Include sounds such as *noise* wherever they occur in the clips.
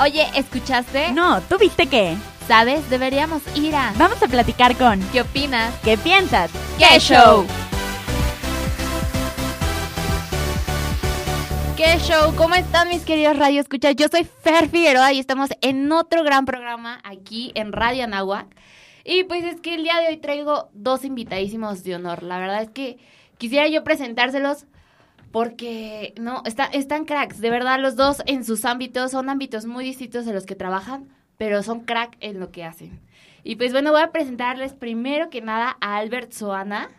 Oye, ¿escuchaste? No, ¿tú viste qué? ¿Sabes? Deberíamos ir a... Vamos a platicar con... ¿Qué opinas? ¿Qué piensas? ¡Qué show! ¿Qué show? ¿Cómo están mis queridos Radio Escuchas? Yo soy Fer Figueroa y estamos en otro gran programa aquí en Radio Anáhuac. Y pues es que el día de hoy traigo dos invitadísimos de honor. La verdad es que quisiera yo presentárselos porque no, está, están cracks. De verdad, los dos en sus ámbitos son ámbitos muy distintos de los que trabajan, pero son crack en lo que hacen. Y pues bueno, voy a presentarles primero que nada a Albert Soana.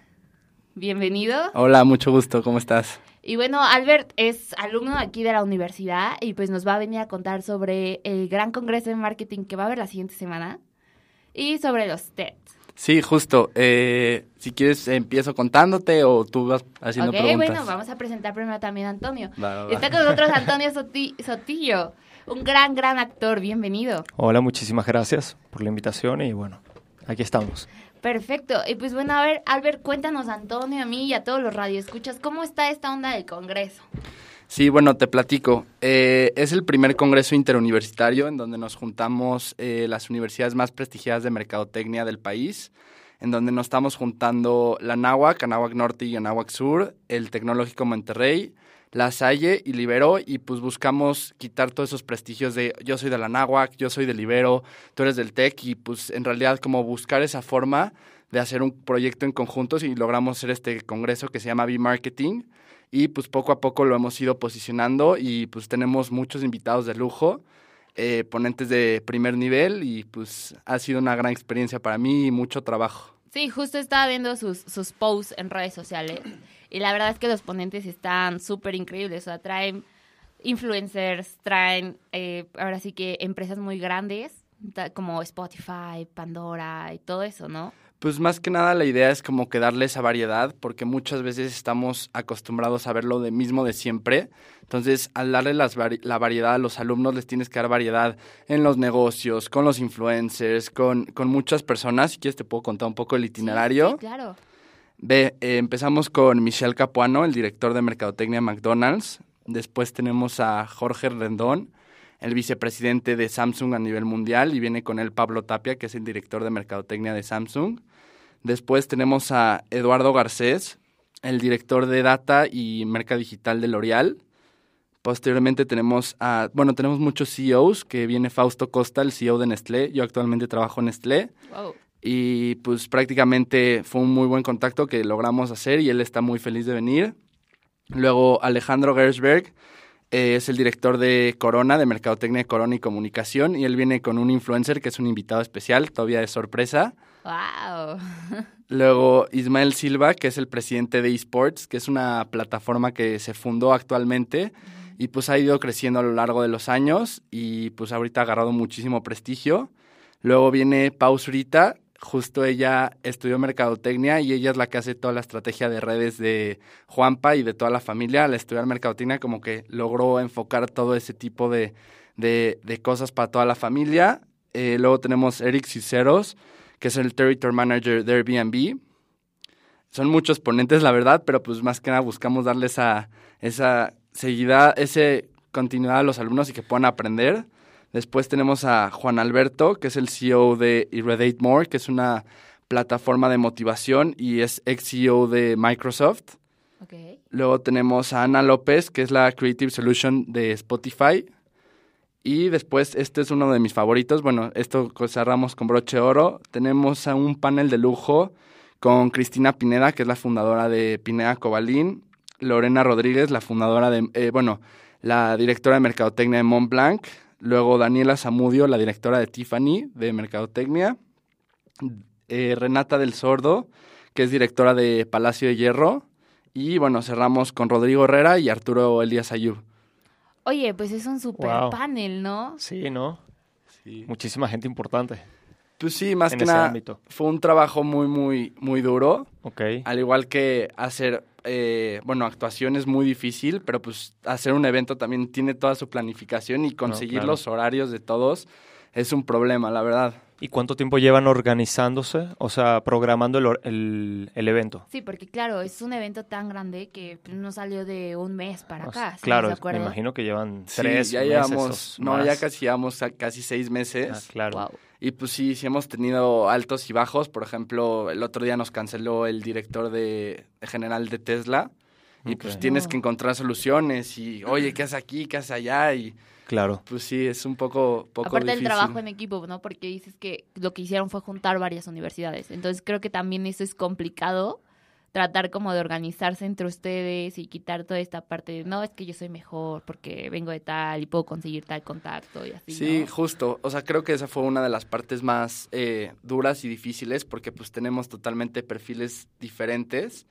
Bienvenido. Hola, mucho gusto, ¿cómo estás? Y bueno, Albert es alumno aquí de la universidad y pues nos va a venir a contar sobre el gran congreso de marketing que va a haber la siguiente semana y sobre los TED. Sí, justo. Eh, si quieres, empiezo contándote o tú vas haciendo Ok, preguntas. bueno, vamos a presentar primero también a Antonio. Va, va, va. Está con nosotros Antonio Soti- Sotillo, un gran, gran actor. Bienvenido. Hola, muchísimas gracias por la invitación y bueno, aquí estamos. Perfecto. Y pues bueno, a ver, Albert, cuéntanos, Antonio, a mí y a todos los radioescuchas, ¿cómo está esta onda del congreso? Sí, bueno, te platico. Eh, es el primer congreso interuniversitario en donde nos juntamos eh, las universidades más prestigiadas de mercadotecnia del país, en donde nos estamos juntando la Anáhuac, Norte y Anáhuac Sur, el Tecnológico Monterrey, la Salle y Libero, y pues buscamos quitar todos esos prestigios de yo soy de la Anáhuac, yo soy de Libero, tú eres del TEC, y pues en realidad como buscar esa forma de hacer un proyecto en conjuntos y logramos hacer este congreso que se llama B-Marketing y pues poco a poco lo hemos ido posicionando y pues tenemos muchos invitados de lujo, eh, ponentes de primer nivel y pues ha sido una gran experiencia para mí y mucho trabajo. Sí, justo estaba viendo sus, sus posts en redes sociales y la verdad es que los ponentes están súper increíbles, o sea, traen influencers, traen eh, ahora sí que empresas muy grandes como Spotify, Pandora y todo eso, ¿no? Pues más que nada la idea es como que darle esa variedad porque muchas veces estamos acostumbrados a ver lo de mismo de siempre. Entonces, al darle las vari- la variedad a los alumnos les tienes que dar variedad en los negocios, con los influencers, con, con muchas personas. Si quieres te puedo contar un poco el itinerario. Sí, claro. Ve, eh, empezamos con Michelle Capuano, el director de Mercadotecnia de McDonald's. Después tenemos a Jorge Rendón, el vicepresidente de Samsung a nivel mundial. Y viene con él Pablo Tapia, que es el director de Mercadotecnia de Samsung. Después tenemos a Eduardo Garcés, el director de Data y Merca Digital de L'Oreal. Posteriormente tenemos a, bueno, tenemos muchos CEOs, que viene Fausto Costa, el CEO de Nestlé. Yo actualmente trabajo en Nestlé Wow. y pues prácticamente fue un muy buen contacto que logramos hacer y él está muy feliz de venir. Luego Alejandro Gersberg eh, es el director de Corona, de Mercadotecnia de Corona y Comunicación y él viene con un influencer que es un invitado especial, todavía de sorpresa. Wow. Luego Ismael Silva, que es el presidente de eSports, que es una plataforma que se fundó actualmente y pues ha ido creciendo a lo largo de los años y pues ahorita ha agarrado muchísimo prestigio. Luego viene Pau Zurita, justo ella estudió mercadotecnia y ella es la que hace toda la estrategia de redes de Juanpa y de toda la familia. Al estudiar mercadotecnia como que logró enfocar todo ese tipo de, de, cosas para toda la familia. Eh, luego tenemos Eric Ciceros, que es el Territory Manager de Airbnb. Son muchos ponentes, la verdad, pero pues más que nada buscamos darle esa, esa seguida, ese continuidad a los alumnos y que puedan aprender. Después tenemos a Juan Alberto, que es el CEO de Irradiate More, que es una plataforma de motivación y es ex CEO de Microsoft. Ok. Luego tenemos a Ana López, que es la Creative Solution de Spotify. Y después, este es uno de mis favoritos. Bueno, esto cerramos con broche de oro. Tenemos a un panel de lujo con Cristina Pineda, que es la fundadora de Pineda Cobalín. Lorena Rodríguez, la fundadora de, eh, bueno, la directora de Mercadotecnia de Montblanc. Luego Daniela Zamudio, la directora de Tiffany de Mercadotecnia. Eh, Renata del Sordo, que es directora de Palacio de Hierro. Y bueno, cerramos con Rodrigo Herrera y Arturo Elías Ayub. Oye, pues es un super Wow. panel, ¿no? Sí, ¿no? Sí. Muchísima gente importante Pues sí, más en que nada ámbito. fue un trabajo muy, muy, muy duro. Ok. Al igual que hacer, eh, bueno, actuación es muy difícil, pero pues hacer un evento también tiene toda su planificación y conseguir claro. los horarios de todos es un problema, la verdad. ¿Y cuánto tiempo llevan organizándose? O sea, programando el, or- el- el evento. Sí, porque claro, es un evento tan grande que no salió de un mes para O sea, acá. ¿sí claro, ¿De me imagino que llevan Sí, tres ya meses llevamos, no, más. ya casi llevamos a- casi seis meses. Ah, claro. Wow. Y pues sí, sí hemos tenido altos y bajos. Por ejemplo, el otro día nos canceló el director de, de general de Tesla. Y pues tienes que encontrar soluciones y, oye, ¿qué haces aquí? ¿Qué haces allá? Y Claro. pues sí, es un poco, poco Aparte del trabajo en equipo, ¿no? Porque dices que lo que hicieron fue juntar varias universidades. Entonces creo que también eso es complicado, tratar como de organizarse entre ustedes y quitar toda esta parte de, no, es que yo soy mejor porque vengo de tal y puedo conseguir tal contacto y así. Sí, ¿no? justo. O sea, creo que esa fue una de las partes más eh, duras y difíciles porque pues tenemos totalmente perfiles diferentes.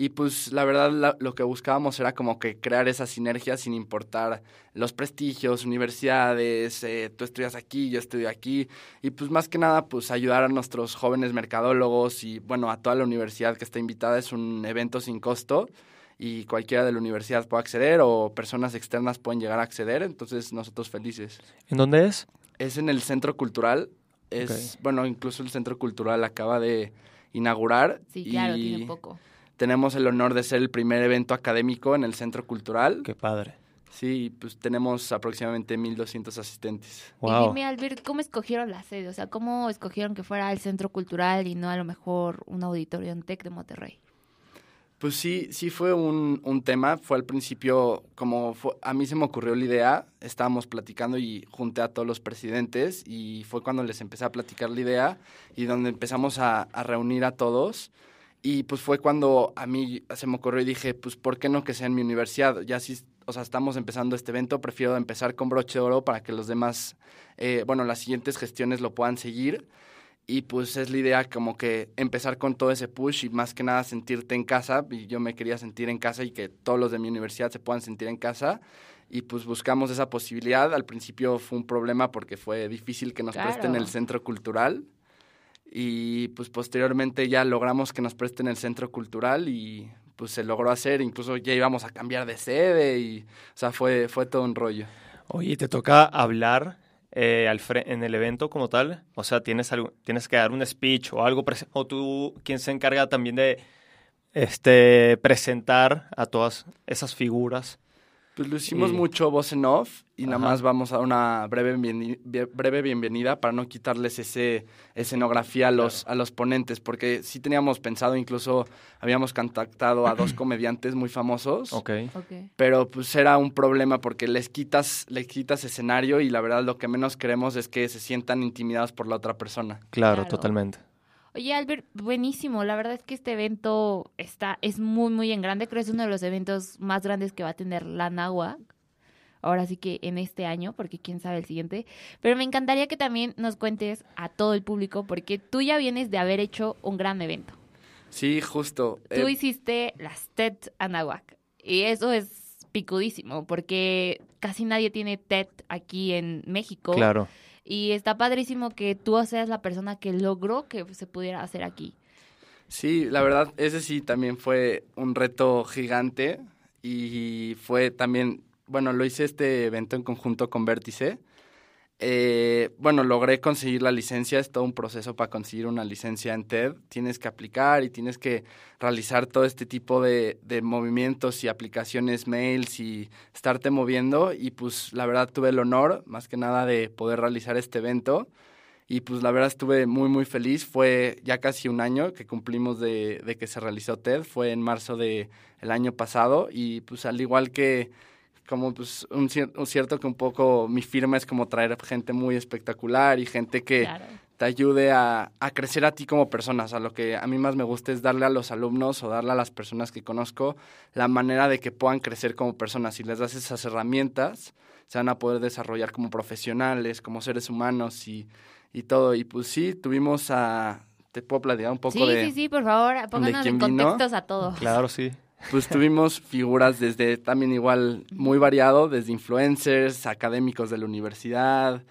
Y pues la verdad la- lo que buscábamos era como que crear esa sinergia sin importar los prestigios, universidades, eh, tú estudias aquí, yo estudio aquí. Y pues más que nada pues ayudar a nuestros jóvenes mercadólogos y bueno, a toda la universidad que está invitada. Es un evento sin costo y cualquiera de la universidad puede acceder o personas externas pueden llegar a acceder. Entonces nosotros felices. ¿En dónde es? Es en el Centro Cultural. Es, bueno, incluso el Centro Cultural acaba de inaugurar. Sí, claro, y tiene poco. Tenemos el honor de ser el primer evento académico en el Centro Cultural. Qué padre. Sí, pues tenemos aproximadamente 1.200 asistentes. Y Wow. dime, Albert, ¿cómo escogieron la sede? O sea, ¿cómo escogieron que fuera el centro cultural y no a lo mejor un auditorio en TEC de Monterrey? Pues sí, sí fue un, un tema. Fue al principio, como fue- a mí se me ocurrió la idea, estábamos platicando y junté a todos los presidentes y fue cuando les empecé a platicar la idea y donde empezamos a, a reunir a todos. Y pues fue cuando a mí se me ocurrió y dije, pues ¿por qué no que sea en mi universidad? Ya si, o sea, estamos empezando este evento, prefiero empezar con broche de oro para que los demás, eh, bueno, las siguientes gestiones lo puedan seguir. Y pues es la idea como que empezar con todo ese push y más que nada sentirte en casa. Y yo me quería sentir en casa y que todos los de mi universidad se puedan sentir en casa. Y pues buscamos esa posibilidad. Al principio fue un problema porque fue difícil que nos Claro. presten el centro cultural. Y pues posteriormente ya logramos que nos presten el centro cultural y pues se logró hacer. Incluso ya íbamos a cambiar de sede y, o sea, fue, fue todo un rollo. Oye, ¿te toca hablar eh, al en el evento como tal? O sea, ¿tienes, tienes que dar un speech o algo, o tú, ¿quién se encarga también de este, presentar a todas esas figuras? Pues lo hicimos Y- mucho voz en off y nada más vamos a dar una breve, bienveni- bie- breve bienvenida para no quitarles ese escenografía a los, a los ponentes, porque sí teníamos pensado, incluso habíamos contactado a dos *clears throat* comediantes muy famosos, Ok. Ok. pero pues era un problema porque les quitas, les quitas escenario y la verdad lo que menos queremos es que se sientan intimidados por la otra persona. Claro, Claro. totalmente. Oye, Albert, buenísimo. La verdad es que este evento está, es muy, muy en grande. Creo que es uno de los eventos más grandes que va a tener la NAWAC. Ahora sí que en este año, porque quién sabe el siguiente. Pero me encantaría que también nos cuentes a todo el público, porque tú ya vienes de haber hecho un gran evento. Sí, justo. Tú eh, hiciste las TED Anahuac. Y eso es picudísimo, porque casi nadie tiene TED aquí en México. Claro. Y está padrísimo que tú seas la persona que logró que se pudiera hacer aquí. Sí, la verdad, ese sí también fue un reto gigante y fue también, bueno, lo hice este evento en conjunto con Vértice. Eh, bueno, logré conseguir la licencia, es todo un proceso para conseguir una licencia en TED. Tienes que aplicar y tienes que realizar todo este tipo de, de movimientos y aplicaciones, mails y estarte moviendo. Y pues la verdad tuve el honor, más que nada, de poder realizar este evento. Y pues la verdad estuve muy, muy feliz. Fue ya casi un año que cumplimos de, de que se realizó TED. Fue en marzo del el año pasado. Y pues al igual que como pues un, cier- un cierto que un poco mi firma es como traer gente muy espectacular y gente que Claro. te ayude a, a crecer a ti como persona. O sea, lo que a mí más me gusta es darle a los alumnos o darle a las personas que conozco la manera de que puedan crecer como personas. Si les das esas herramientas, se van a poder desarrollar como profesionales, como seres humanos y, y todo. Y pues sí, tuvimos a... Te puedo platicar un poco Sí, de... sí, sí, por favor, pónganos en quién vino? contextos a todos. Claro, sí. Pues tuvimos figuras desde también igual muy variado, desde influencers, académicos de la universidad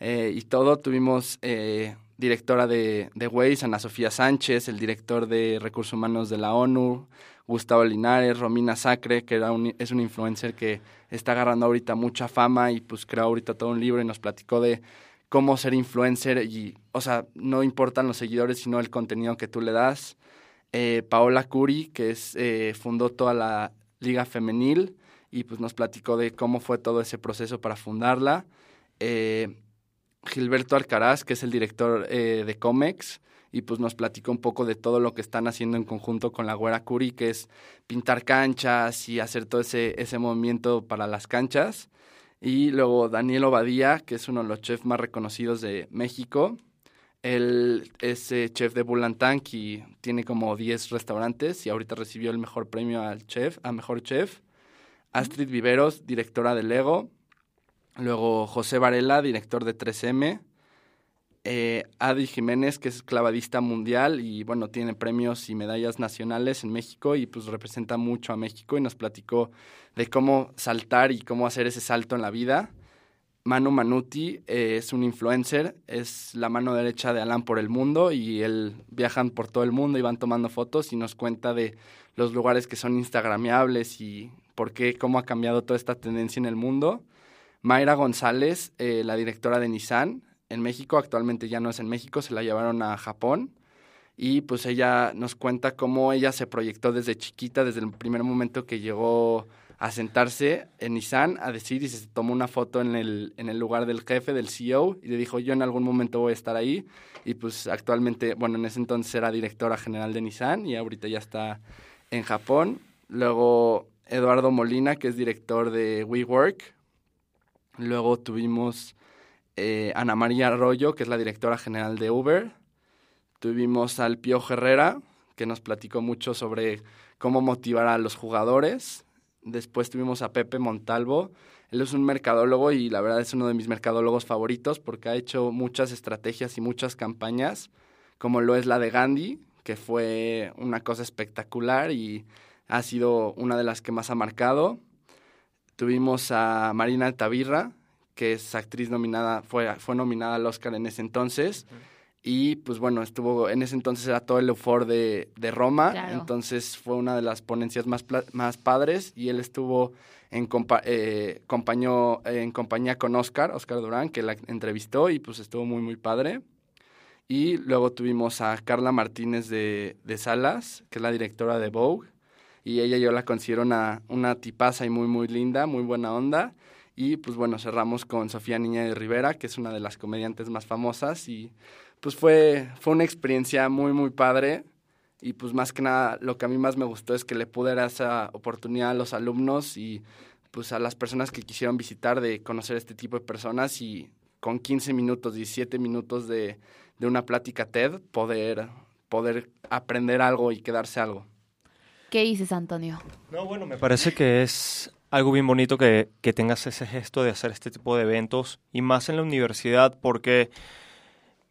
eh, y todo. Tuvimos eh, directora de, de Waze, Ana Sofía Sánchez, el director de Recursos Humanos de la ONU, Gustavo Linares, Romina Sacre, que era un, es un influencer que está agarrando ahorita mucha fama y pues creó ahorita todo un libro y nos platicó de cómo ser influencer y, o sea, no importan los seguidores, sino el contenido que tú le das. Eh, Paola Curi, que es, eh, fundó toda la liga femenil y pues nos platicó de cómo fue todo ese proceso para fundarla. Eh, Gilberto Alcaraz, que es el director de Comex, y pues nos platicó un poco de todo lo que están haciendo en conjunto con la Güera Curi, que es pintar canchas y hacer todo ese, ese movimiento para las canchas. Y luego Daniel Obadía, que es uno de los chefs más reconocidos de México. Él es eh, chef de Bulantank y tiene como 10 restaurantes y ahorita recibió el mejor premio al chef, a mejor chef. Astrid Viveros, directora de Lego. Luego José Varela, director de 3M. Eh, Adi Jiménez, que es clavadista mundial y bueno, tiene premios y medallas nacionales en México y pues representa mucho a México y nos platicó de cómo saltar y cómo hacer ese salto en la vida. Manu Manuti eh, es un influencer, es la mano derecha de Alan por el mundo y él viajan por todo el mundo y van tomando fotos y nos cuenta de los lugares que son instagramiables y por qué, cómo ha cambiado toda esta tendencia en el mundo. Mayra González, eh, la directora de Nissan en México, actualmente ya no es en México, se la llevaron a Japón y pues ella nos cuenta cómo ella se proyectó desde chiquita, desde el primer momento que llegó a sentarse en Nissan a decir y se tomó una foto en el, en el lugar del jefe, del CEO, y le dijo, yo en algún momento voy a estar ahí. Y pues actualmente, bueno, en ese entonces era directora general de Nissan y ahorita ya está en Japón. Luego Eduardo Molina, que es director de WeWork. Luego tuvimos eh, Ana María Arroyo, que es la directora general de Uber. Tuvimos al Pío Herrera, que nos platicó mucho sobre cómo motivar a los jugadores. Después tuvimos a Pepe Montalvo. Él es un mercadólogo y la verdad es uno de mis mercadólogos favoritos porque ha hecho muchas estrategias y muchas campañas, como lo es la de Gandhi, que fue una cosa espectacular y ha sido una de las que más ha marcado. Tuvimos a Marina Altavirra, que es actriz nominada, fue, fue nominada al Oscar en ese entonces. Y pues bueno, estuvo, en ese entonces era todo el eufor de, de Roma, Claro. entonces fue una de las ponencias más, más padres y él estuvo en, compa- eh, compañó- en compañía con Oscar, Oscar Durán, que la entrevistó y pues estuvo muy, muy padre. Y luego tuvimos a Carla Martínez de, de Salas, que es la directora de Vogue. Y ella yo la considero una, una tipaza y muy, muy linda, muy buena onda. Y pues bueno, cerramos con Sofía Niña de Rivera, que es una de las comediantes más famosas. Y pues fue, fue una experiencia muy, muy padre. Y pues más que nada, lo que a mí más me gustó es que le pude dar esa oportunidad a los alumnos y pues a las personas que quisieron visitar de conocer este tipo de personas y con 15 minutos, 17 minutos de, de una plática TED, poder, poder aprender algo y quedarse algo. ¿Qué dices, Antonio? No, bueno, me parece que es algo bien bonito que, que tengas ese gesto de hacer este tipo de eventos y más en la universidad porque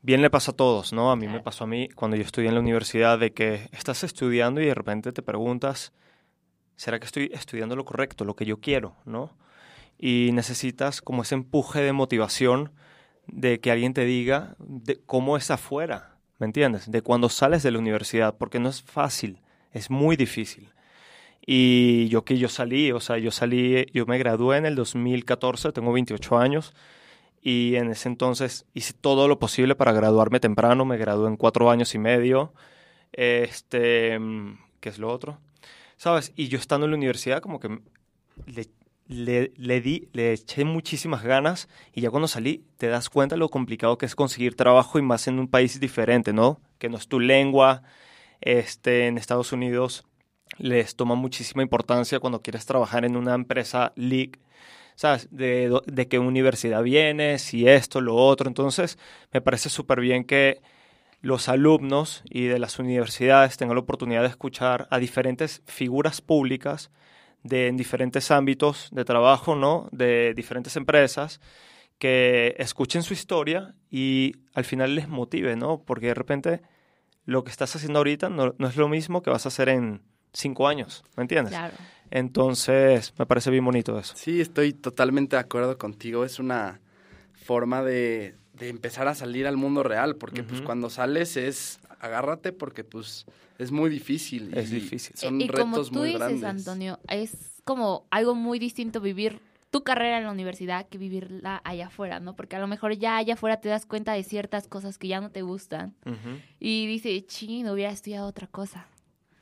bien le pasa a todos, ¿no? A mí me pasó a mí cuando yo estudié en la universidad de que estás estudiando y de repente te preguntas, ¿será que estoy estudiando lo correcto, lo que yo quiero, ¿no? Y necesitas como ese empuje de motivación de que alguien te diga de cómo es afuera, ¿me entiendes? De cuando sales de la universidad, porque no es fácil, es muy difícil. Y yo que yo salí, o sea, yo salí, yo me gradué en el 2014, tengo 28 años, y en ese entonces hice todo lo posible para graduarme temprano, me gradué en cuatro años y medio, este, ¿qué es lo otro? ¿Sabes? Y yo estando en la universidad como que le, le, le di, le eché muchísimas ganas y ya cuando salí te das cuenta lo complicado que es conseguir trabajo y más en un país diferente, ¿no? Que no es tu lengua, este, en Estados Unidos les toma muchísima importancia cuando quieres trabajar en una empresa league, ¿sabes? De, de qué universidad vienes y esto, lo otro. Entonces, me parece súper bien que los alumnos y de las universidades tengan la oportunidad de escuchar a diferentes figuras públicas de, en diferentes ámbitos de trabajo, ¿no? De diferentes empresas, que escuchen su historia y al final les motive, ¿no? Porque de repente lo que estás haciendo ahorita no, no es lo mismo que vas a hacer en cinco años, ¿me entiendes? Claro. Entonces, me parece bien bonito eso. Sí, estoy totalmente de acuerdo contigo. Es una forma de, de empezar a salir al mundo real, porque pues cuando sales es agárrate porque pues es muy difícil. Es y difícil. Son y como retos tú muy dices, grandes. Antonio, es como algo muy distinto vivir tu carrera en la universidad que vivirla allá afuera, ¿no? Porque a lo mejor ya allá afuera te das cuenta de ciertas cosas que ya no te gustan y dices, ching, hubiera estudiado otra cosa.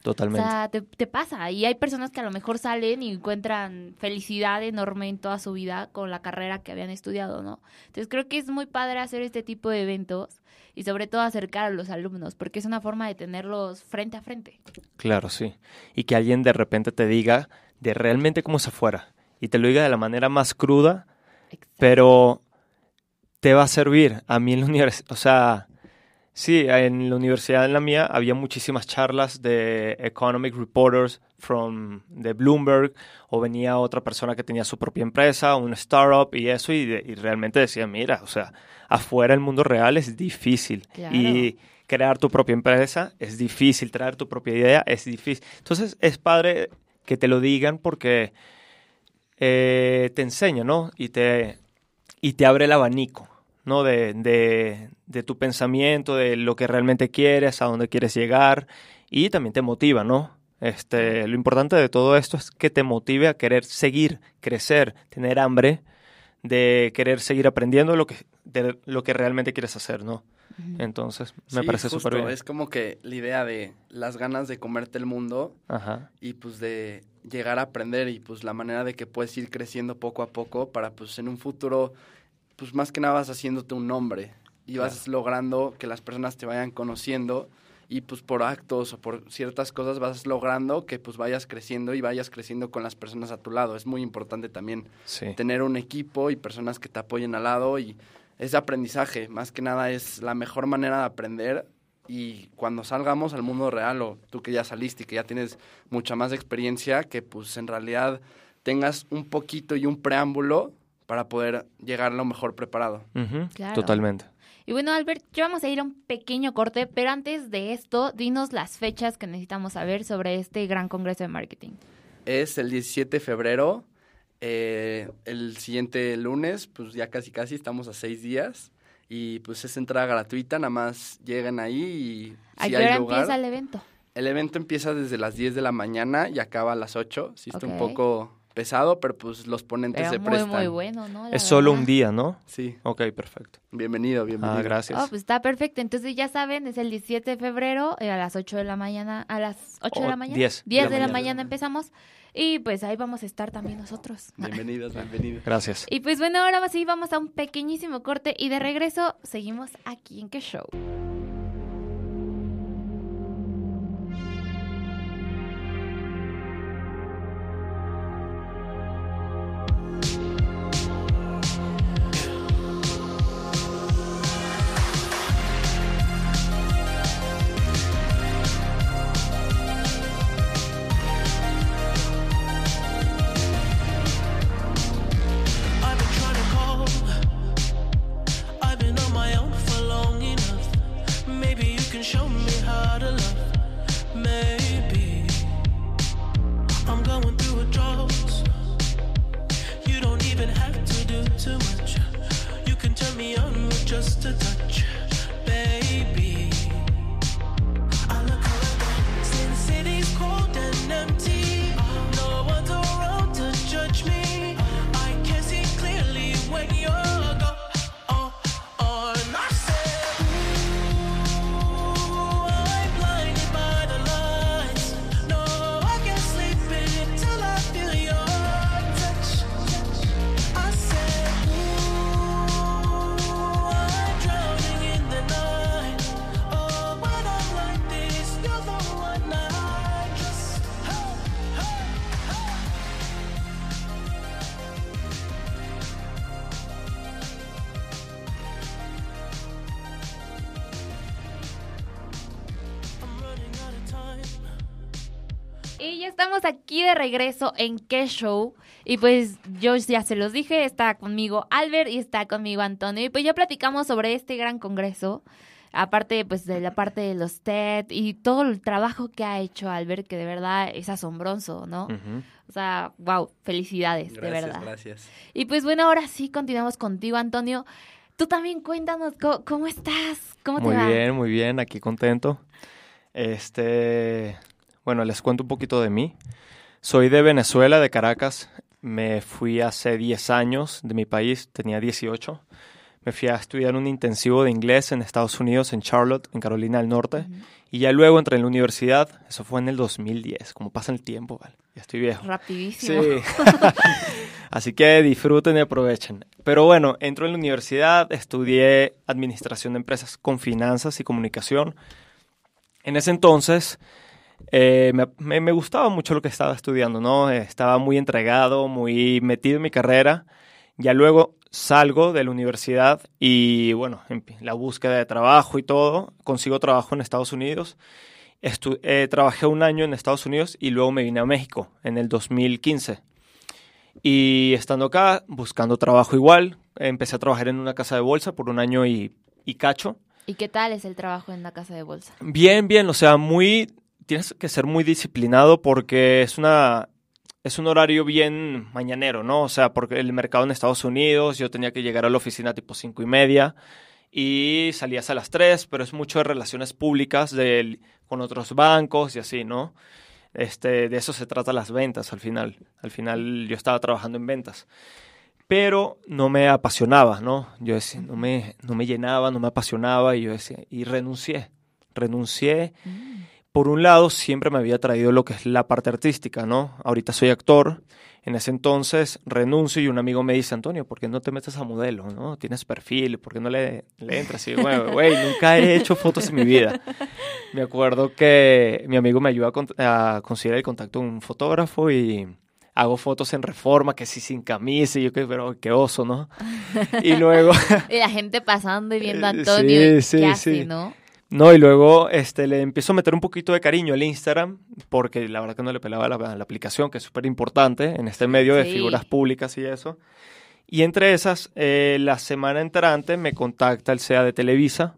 O Totalmente. sea, te, te pasa. Y hay personas que a lo mejor salen y encuentran felicidad enorme en toda su vida con la carrera que habían estudiado, ¿no? Entonces creo que es muy padre hacer este tipo de eventos y sobre todo acercar a los alumnos, porque es una forma de tenerlos frente a frente. Claro, sí. Y que alguien de repente te diga de realmente cómo se fuera. Y te lo diga de la manera más cruda, pero te va a servir. A mí en la *laughs* universidad, o sea, sí, en la universidad en la mía había muchísimas charlas de economic reporters from de Bloomberg o venía otra persona que tenía su propia empresa, un startup y eso y, de- y realmente decía, mira, o sea, afuera el mundo real es difícil Claro. y crear tu propia empresa es difícil, traer tu propia idea es difícil. Entonces es padre que te lo digan porque eh, te enseña, ¿no? Y te, y te abre el abanico, ¿no? De, de, de tu pensamiento, de lo que realmente quieres, a dónde quieres llegar y también te motiva, ¿no? Este, lo importante de todo esto es que te motive a querer seguir, crecer, tener hambre de querer seguir aprendiendo lo que, de lo que realmente quieres hacer, ¿no? Entonces, me Sí, parece súper bien. Es como que la idea de las ganas de comerte el mundo Ajá. y pues de llegar a aprender y pues la manera de que puedes ir creciendo poco a poco para pues en un futuro pues más que nada vas haciéndote un nombre y vas logrando que las personas te vayan conociendo y pues por actos o por ciertas cosas vas logrando que pues vayas creciendo y vayas creciendo con las personas a tu lado. Es muy importante también Sí. tener un equipo y personas que te apoyen al lado y ese aprendizaje, más que nada es la mejor manera de aprender y cuando salgamos al mundo real o tú que ya saliste y que ya tienes mucha más experiencia, que pues en realidad tengas un poquito y un preámbulo para poder llegar lo mejor preparado. Claro. Totalmente. Y bueno, Albert, ya vamos a ir a un pequeño corte, pero antes de esto, dinos las fechas que necesitamos saber sobre este gran congreso de marketing. Es el 17 de febrero, eh, el siguiente lunes, pues ya casi casi estamos a seis días y pues es entrada gratuita, nada más lleguen ahí y ¿A si qué hay hora lugar. empieza el evento? El evento empieza desde las 10 de la mañana y acaba a las 8. Sí está un poco pesado, pero pues los ponentes Pero se muy, prestan. muy bueno, ¿no? La Es solo un día, ¿no? Sí, Ok, perfecto. bienvenido, bienvenido. Ah, gracias. Oh, pues está perfecto. Entonces ya saben, es el 17 de febrero eh, a las 8 de la mañana. ¿A las 8 de la mañana? 10 10 de de la mañana. mañana empezamos. Y pues ahí vamos a estar también nosotros. Bienvenidos, *laughs* bienvenidos. Gracias. Y pues bueno, ahora sí vamos a un pequeñísimo corte y de regreso seguimos aquí en qué show. Y ya estamos aquí de regreso en qué show. Y pues yo ya se los dije, está conmigo Albert y está conmigo Antonio. Y pues ya platicamos sobre este gran congreso. Aparte pues de la parte de los TED y todo el trabajo que ha hecho Albert, que de verdad es asombroso, ¿no? O sea, wow, felicidades, de verdad. gracias. Y pues bueno, ahora sí continuamos contigo, Antonio. Tú también cuéntanos cómo, cómo estás, cómo te Muy va. bien, muy bien, aquí contento. Este, bueno, les cuento un poquito de mí. Soy de Venezuela, de Caracas. me fui hace 10 años de mi país, tenía 18. Me fui a estudiar un intensivo de inglés en Estados Unidos, en Charlotte, en Carolina del Norte. Y ya luego entré en la universidad, eso fue en el 2010, como pasa el tiempo, ¿vale? Ya estoy viejo. Rapidísimo. Sí. *laughs* Así que disfruten y aprovechen. Pero bueno, entro en la universidad, estudié administración de empresas con finanzas y comunicación. En ese entonces eh, me, gustaba mucho lo que estaba estudiando, ¿no? Estaba muy entregado, muy metido en mi carrera. Ya luego salgo de la universidad y bueno, en la búsqueda de trabajo y todo, consigo trabajo en Estados Unidos. Estu- eh, trabajé un año en Estados Unidos y luego me vine a México en el 2015. Y estando acá, buscando trabajo igual, empecé a trabajar en una casa de bolsa por un año y, y cacho. ¿Y qué tal es el trabajo en la casa de bolsa? Bien, bien, o sea, muy, tienes que ser muy disciplinado porque es una, es un horario bien mañanero, ¿no? O sea, porque el mercado en Estados Unidos, yo tenía que llegar a la oficina tipo cinco y media y salías a las tres, pero es mucho de relaciones públicas del- con otros bancos y así, ¿no? Este, de eso se trata las ventas al final. Al final yo estaba trabajando en ventas. Pero no me apasionaba, ¿no? Yo decía, no me, no me llenaba, no me apasionaba y yo decía, y renuncié. Renuncié. Por un lado, siempre me había traído lo que es la parte artística, ¿no? Ahorita soy actor. En ese entonces renuncio y un amigo me dice, Antonio, ¿por qué no te metes a modelo, no? Tienes perfil, ¿por qué no le, le entras? Y "Güey, nunca he hecho fotos en mi vida. Me acuerdo que mi amigo me ayuda a, a conseguir el contacto de un fotógrafo y hago fotos en reforma, que sí sin camisa, y yo que, pero qué oso, ¿no? Y luego, *laughs* Y la gente pasando y viendo a Eh, Antonio. sí, y sí, ¿Qué hace, sí. no? No, y luego este, le empiezo a meter un poquito de cariño al Instagram, porque la verdad que no le pelaba la, la aplicación, que es súper importante en este medio de Sí. figuras públicas y eso. Y entre esas, eh, la semana entrante me contacta el CEA de Televisa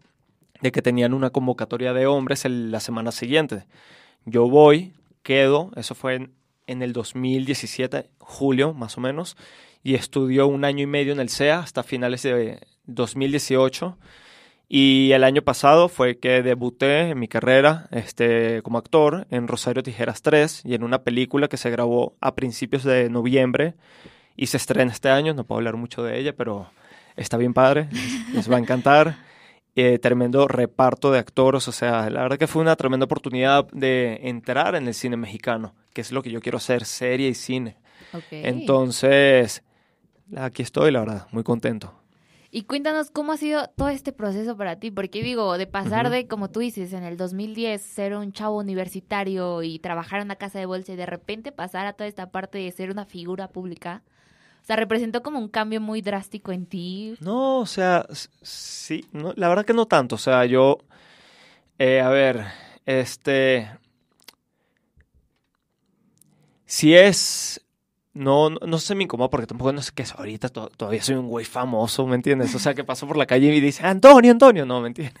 de que tenían una convocatoria de hombres el- la semana siguiente. Yo voy, quedo, eso fue en, en el 2017, julio más o menos, y estudió un año y medio en el CEA hasta finales de 2018. Y el año pasado fue que debuté en mi carrera este, como actor en Rosario Tijeras 3 y en una película que se grabó a principios de noviembre y se estrena este año. No puedo hablar mucho de ella, pero está bien padre, les, les va a encantar. *laughs* Eh, tremendo reparto de actores, o sea, la verdad que fue una tremenda oportunidad de entrar en el cine mexicano, que es lo que yo quiero hacer, serie y cine. Entonces, aquí estoy, la verdad, muy contento. Y cuéntanos cómo ha sido todo este proceso para ti, porque digo, de pasar de, como tú dices, en el 2010 ser un chavo universitario y trabajar en una casa de bolsa y de repente pasar a toda esta parte de ser una figura pública, o sea, representó como un cambio muy drástico en ti. No, o sea, sí, no, la verdad que no tanto. O sea, yo, eh, a ver, este, si es, no, no, no se me incomoda porque tampoco no sé qué es ahorita, to- todavía soy un güey famoso, ¿me entiendes? O sea, que paso por la calle y dice, Antonio, Antonio, no, ¿me entiendes?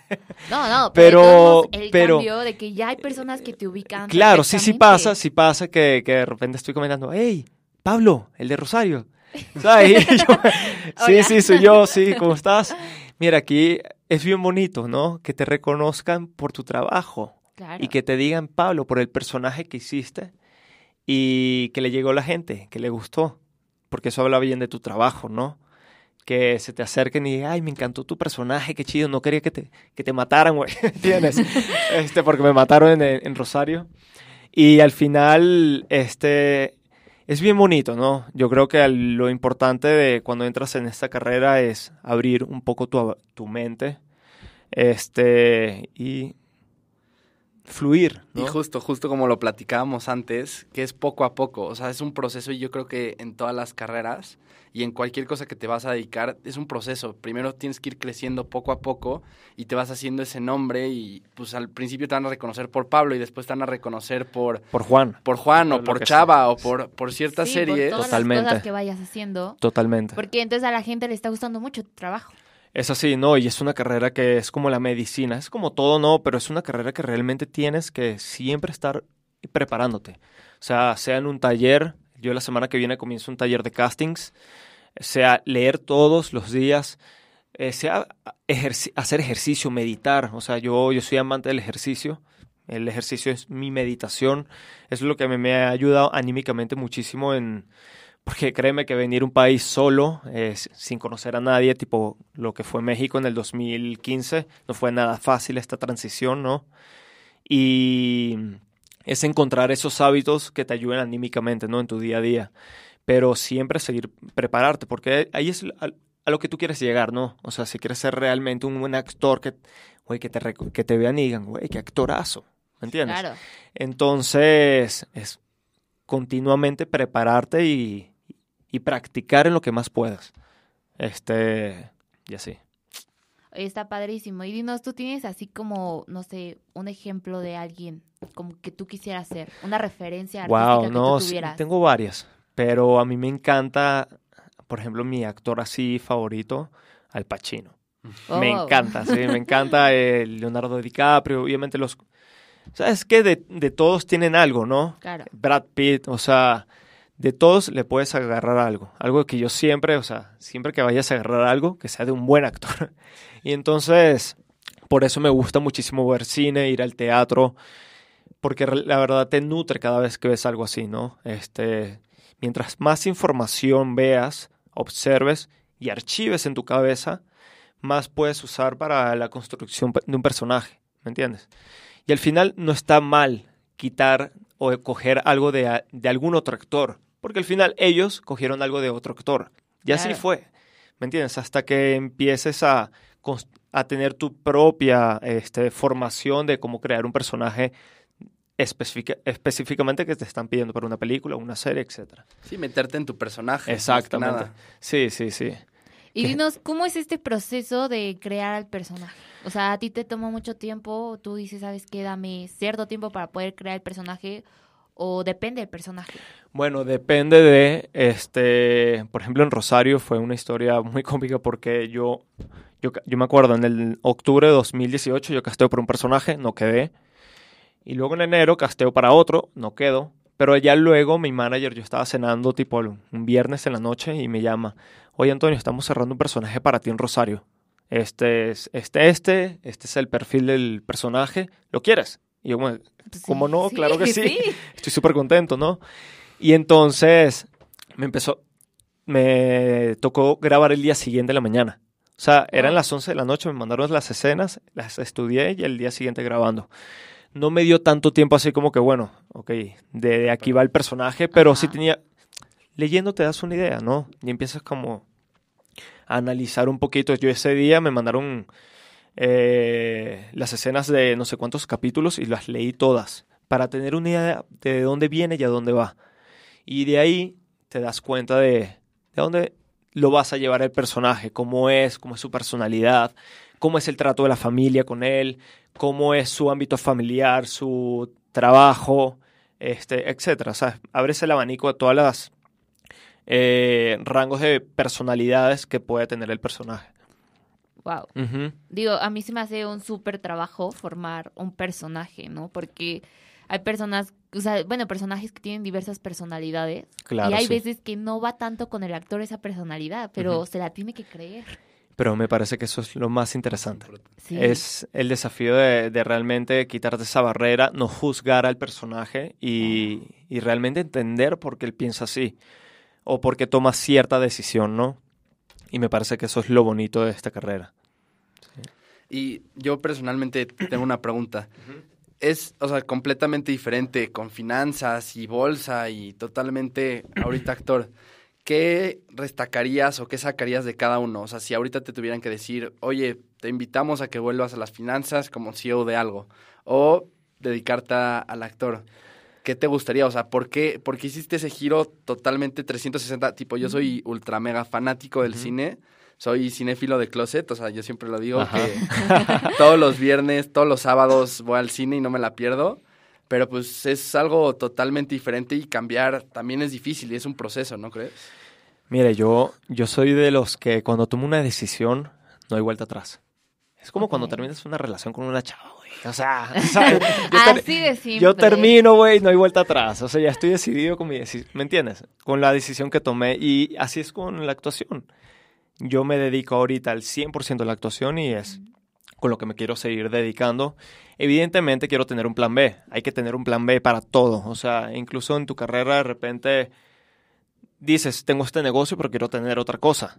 No, no, *laughs* Pero- pero, el pero- cambio de que ya hay personas que te ubican. Claro, sí, sí pasa, sí pasa que, que de repente estoy comentando, hey, Pablo, el de Rosario. ¿Sabes? *laughs* Y yo, *laughs* sí, sí, soy yo, sí, ¿cómo estás? Mira, aquí es bien bonito, ¿no? Que te reconozcan por tu trabajo Claro. y que te digan, Pablo, por el personaje que hiciste y que le llegó a la gente, que le gustó, porque eso habla bien de tu trabajo, ¿no? Que se te acerquen y, ay, me encantó tu personaje, qué chido, no quería que te, que te mataran, güey, *laughs* ¿entiendes? *laughs* este, porque me mataron en, en Rosario. Y al final, este, es bien bonito, ¿no? Yo creo que lo importante de cuando entras en esta carrera es abrir un poco tu, tu mente, este, y fluir, ¿no? Y justo, justo como lo platicábamos antes, que es poco a poco, o sea, es un proceso y yo creo que en todas las carreras y en cualquier cosa que te vas a dedicar, es un proceso. Primero tienes que ir creciendo poco a poco y te vas haciendo ese nombre y pues al principio te van a reconocer por Pablo y después te van a reconocer por, Por Juan. por Juan o por Chava o por, por ciertas Sí, series. Por todas Totalmente. las cosas que vayas haciendo. Totalmente. Porque entonces a la gente le está gustando mucho tu trabajo. Es así, ¿no? Y es una carrera que es como la medicina, es como todo, ¿no? Pero es una carrera que realmente tienes que siempre estar preparándote. O sea, sea en un taller, yo la semana que viene comienzo un taller de castings, sea leer todos los días, eh, sea hacer ejercicio, meditar. O sea, yo, yo soy amante del ejercicio. El ejercicio es mi meditación. Es lo que me, me ha ayudado anímicamente muchísimo en, Porque créeme que venir a un país solo, eh, sin conocer a nadie, tipo lo que fue México en el 2015, no fue nada fácil esta transición, ¿no? Y es encontrar esos hábitos que te ayuden anímicamente, ¿no? En tu día a día. Pero siempre seguir prepararte, porque ahí es a, a lo que tú quieres llegar, ¿no? O sea, si quieres ser realmente un buen actor que, güey, que te, que te vean y digan, güey, qué actorazo, ¿me entiendes? Claro. Entonces, es continuamente prepararte y, y practicar en lo que más puedas. Este, y así. Está padrísimo. Y dinos, tú tienes así como, no sé, un ejemplo de alguien como que tú quisieras ser, una referencia artística Wow, que no, tú sí, tuvieras. tengo varias, pero a mí me encanta, por ejemplo, mi actor así favorito, Al Pacino. Me Oh. encanta, sí, me encanta *laughs* eh, Leonardo DiCaprio, obviamente los... ¿Sabes qué? De, de todos tienen algo, ¿no? Claro. Brad Pitt, o sea, de todos le puedes agarrar algo. Algo que yo siempre, o sea, siempre que vayas a agarrar algo, que sea de un buen actor. *laughs* Y entonces, por eso me gusta muchísimo ver cine, ir al teatro, porque la verdad te nutre cada vez que ves algo así, ¿no? Este, mientras más información veas, observes y archives en tu cabeza, más puedes usar para la construcción de un personaje, ¿me entiendes? Y al final no está mal quitar o coger algo de, de algún otro actor, porque al final ellos cogieron algo de otro actor. Y así fue, ¿me entiendes? Hasta que empieces a, a tener tu propia este, formación de cómo crear un personaje específica- específicamente que te están pidiendo para una película, una serie, etc. Sí, meterte en tu personaje. Exactamente. nada. Sí, sí, sí. Y dinos, ¿cómo es este proceso de crear al personaje? O sea, a ti te tomó mucho tiempo, tú dices, ¿sabes qué? Dame cierto tiempo para poder crear el personaje o depende del personaje. Bueno, depende de, este, por ejemplo, en Rosario fue una historia muy cómica porque yo, yo, yo me acuerdo, en el octubre de 2018 yo casteo por un personaje, no quedé. Y luego en enero casteo para otro, no quedo. Pero ya luego mi manager, yo estaba cenando tipo un viernes en la noche y me llama, oye Antonio, estamos cerrando un personaje para ti en Rosario. Este es este, este, este es el perfil del personaje, ¿lo quieres? Y yo, bueno, Pues ¿cómo sí, no? Claro que *laughs* sí. sí. Estoy súper contento, ¿no? Y entonces me empezó, me tocó grabar el día siguiente en la mañana. O sea, eran las 11 de la noche, me mandaron las escenas, las estudié y el día siguiente grabando. No me dio tanto tiempo así como que, bueno, ok, de, de aquí va el personaje, pero sí Ajá. tenía, leyendo te das una idea, ¿no? Y empiezas como a analizar un poquito. Yo ese día me mandaron eh, las escenas de no sé cuántos capítulos y las leí todas para tener una idea de dónde viene y a dónde va. Y de ahí te das cuenta de, de dónde lo vas a llevar el personaje, cómo es, cómo es su personalidad, cómo es el trato de la familia con él, cómo es su ámbito familiar, su trabajo, este, etcétera. O sea, abres el abanico de todas las eh, rangos de personalidades que puede tener el personaje. Wow. Digo, a mí se me hace un súper trabajo formar un personaje, ¿no? Porque hay personas, o sea, bueno, personajes que tienen diversas personalidades. Claro, y hay sí. veces que no va tanto con el actor esa personalidad, pero se la tiene que creer. Pero me parece que eso es lo más interesante. Sí. Es el desafío de, de realmente quitarte esa barrera, no juzgar al personaje y, y realmente entender por qué él piensa así o por qué toma cierta decisión, ¿no? Y me parece que eso es lo bonito de esta carrera. Y yo personalmente tengo una pregunta. Es, o sea, completamente diferente con finanzas y bolsa y totalmente ahorita actor. ¿Qué destacarías o qué sacarías de cada uno? O sea, si ahorita te tuvieran que decir, oye, te invitamos a que vuelvas a las finanzas como CEO de algo o dedicarte a- al actor. ¿Qué te gustaría? O sea, ¿por qué, por qué hiciste ese giro totalmente 360? Tipo, yo soy ultra mega fanático del cine. Soy cinéfilo de closet, o sea, yo siempre lo digo Ajá. que *laughs* todos los viernes, todos los sábados voy al cine y no me la pierdo. Pero pues es algo totalmente diferente y cambiar también es difícil y es un proceso, ¿no crees? Mire, yo, yo soy de los que cuando tomo una decisión no hay vuelta atrás. Es como cuando terminas una relación con una chava. O sea, *laughs* o sea, yo, Así de simple. yo termino, güey, no hay vuelta atrás. O sea, ya estoy decidido con mi decisión, ¿me entiendes? Con la decisión que tomé y así es con la actuación. Yo me dedico ahorita al 100% a la actuación y es con lo que me quiero seguir dedicando. Evidentemente quiero tener un plan B. Hay que tener un plan B para todo. O sea, incluso en tu carrera de repente dices, tengo este negocio, pero quiero tener otra cosa.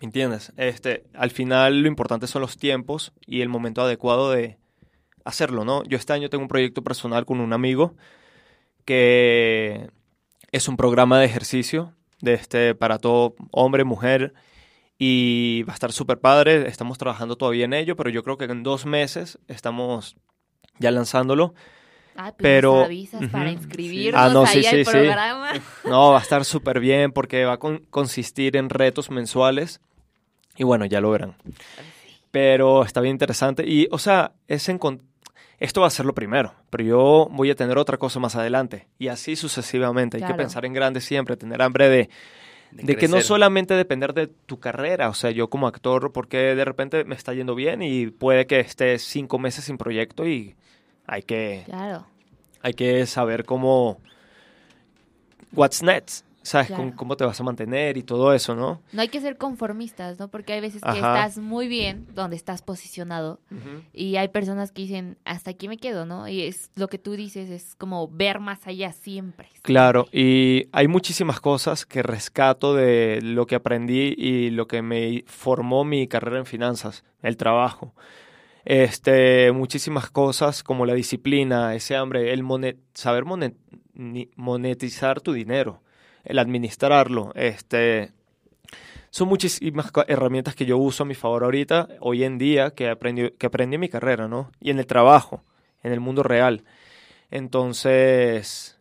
¿Me entiendes? Este, al final lo importante son los tiempos y el momento adecuado de hacerlo, ¿no? Yo este año tengo un proyecto personal con un amigo que es un programa de ejercicio de este, para todo hombre, mujer, y va a estar súper padre. Estamos trabajando todavía en ello, pero yo creo que en dos meses estamos ya lanzándolo. Ah, Pero- avisas para inscribirnos Ah, no, ahí sí, al sí, sí. programa. *laughs* No, va a estar súper bien porque va a con- consistir en retos mensuales. Y bueno, ya lo verán. Pero está bien interesante. Y, o sea, es encon- esto va a ser lo primero. Pero yo voy a tener otra cosa más adelante. Y así sucesivamente. Hay que pensar en grande siempre, tener hambre de, de que no solamente depender de tu carrera. O sea, yo como actor, porque de repente me está yendo bien y puede que esté cinco meses sin proyecto y hay que Claro. hay que saber cómo what's next, sabes Claro. cómo, cómo te vas a mantener y todo eso, ¿no? No hay que ser conformistas, ¿no? Porque hay veces que estás muy bien donde estás posicionado y hay personas que dicen, hasta aquí me quedo, ¿no? Y es lo que tú dices, es como ver más allá siempre. Claro, y hay muchísimas cosas que rescato de lo que aprendí y lo que me formó mi carrera en finanzas, el trabajo. Este, muchísimas cosas como la disciplina, ese hambre, el monet- saber monet- monetizar tu dinero, el administrarlo, este, son muchísimas herramientas que yo uso a mi favor ahorita, hoy en día, que aprendí, que aprendí en mi carrera, ¿no? Y en el trabajo, en el mundo real. Entonces,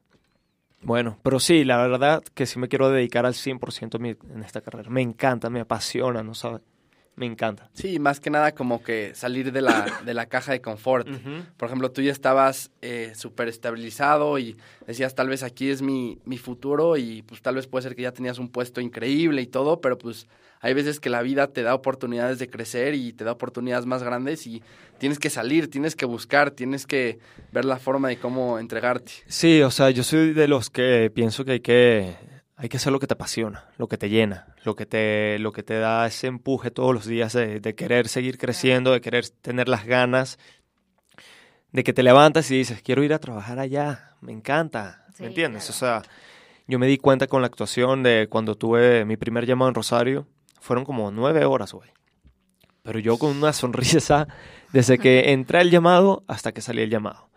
bueno, pero sí, la verdad que sí me quiero dedicar al 100% mi- en esta carrera. Me encanta, me apasiona, ¿no sabes? Me encanta. Sí, más que nada como que salir de la, *coughs* de la caja de confort. Por ejemplo, tú ya estabas eh, súper estabilizado y decías, tal vez aquí es mi, mi futuro y pues tal vez puede ser que ya tenías un puesto increíble y todo, pero pues hay veces que la vida te da oportunidades de crecer y te da oportunidades más grandes y tienes que salir, tienes que buscar, tienes que ver la forma de cómo entregarte. Sí, o sea, yo soy de los que pienso que hay que hay que hacer lo que te apasiona, lo que te llena, lo que te lo que te da ese empuje todos los días de, de querer seguir creciendo, de querer tener las ganas, de que te levantas y dices quiero ir a trabajar allá, me encanta, Sí, ¿me entiendes? claro. O sea, yo me di cuenta con la actuación de cuando tuve mi primer llamado en Rosario, fueron como nueve horas, güey. Pero yo con una sonrisa *laughs* desde que entré al llamado hasta que salí el llamado.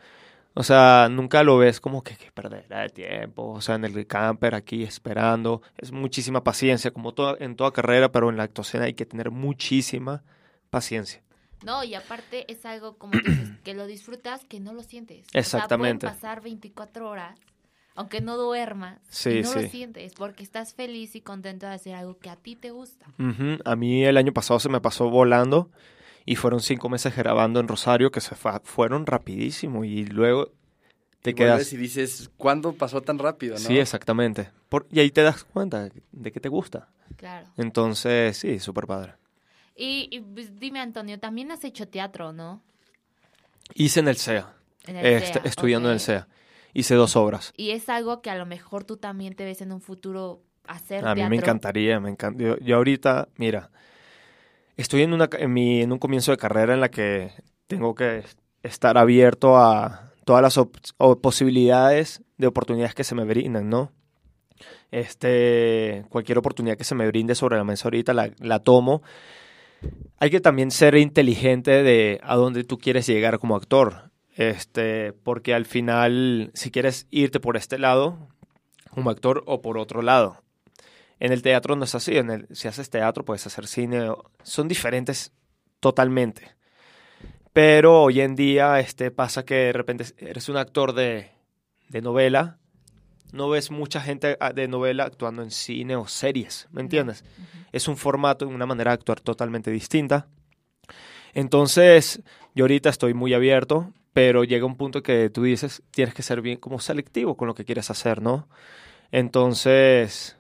O sea, nunca lo ves como que, que perderá de tiempo. O sea, en el camper aquí esperando. Es muchísima paciencia, como toda, en toda carrera, pero en la actuación hay que tener muchísima paciencia. No, y aparte es algo como tú dices, *clears throat* que lo disfrutas, que no lo sientes. Exactamente. O sea, pasar 24 horas, aunque no duermas, Sí, y no lo sí. sientes, porque estás feliz y contento de hacer algo que a ti te gusta. Ujú, A mí el año pasado se me pasó volando y fueron cinco meses grabando en Rosario que se fa- fueron rapidísimo y luego te Y quedas... y dices, ¿cuándo pasó tan rápido? ¿no? Sí, exactamente. Por- y ahí te das cuenta de que te gusta. Claro. Entonces, sí, súper padre. Y, y, pues, dime, Antonio, también has hecho teatro, ¿no? Hice en el CEA, En el este, CEA, estudiando en el CEA. Hice dos obras. Y es algo que a lo mejor tú también te ves en un futuro hacer A mí teatro. me encantaría, me encanta. Yo, yo ahorita, mira, estoy en, un comienzo de carrera en la que tengo que estar abierto a todas las posibilidades de oportunidades que se me brindan, ¿no? Este, cualquier oportunidad que se me brinde sobre la mesa ahorita la, la tomo. Hay que también ser inteligente de a dónde tú quieres llegar como actor. Este, porque al final, si quieres irte por este lado, como actor, o por otro lado. En el teatro no es así. En el, si haces teatro, puedes hacer cine. Son diferentes totalmente. Pero hoy en día este, pasa que de repente eres un actor de, de novela. No ves mucha gente ah, de novela actuando en cine o series, ¿me entiendes? Es un formato, una manera de actuar totalmente distinta. Entonces, yo ahorita estoy muy abierto, pero llega un punto que tú dices, tienes que ser bien como selectivo con lo que quieres hacer, ¿no? Entonces,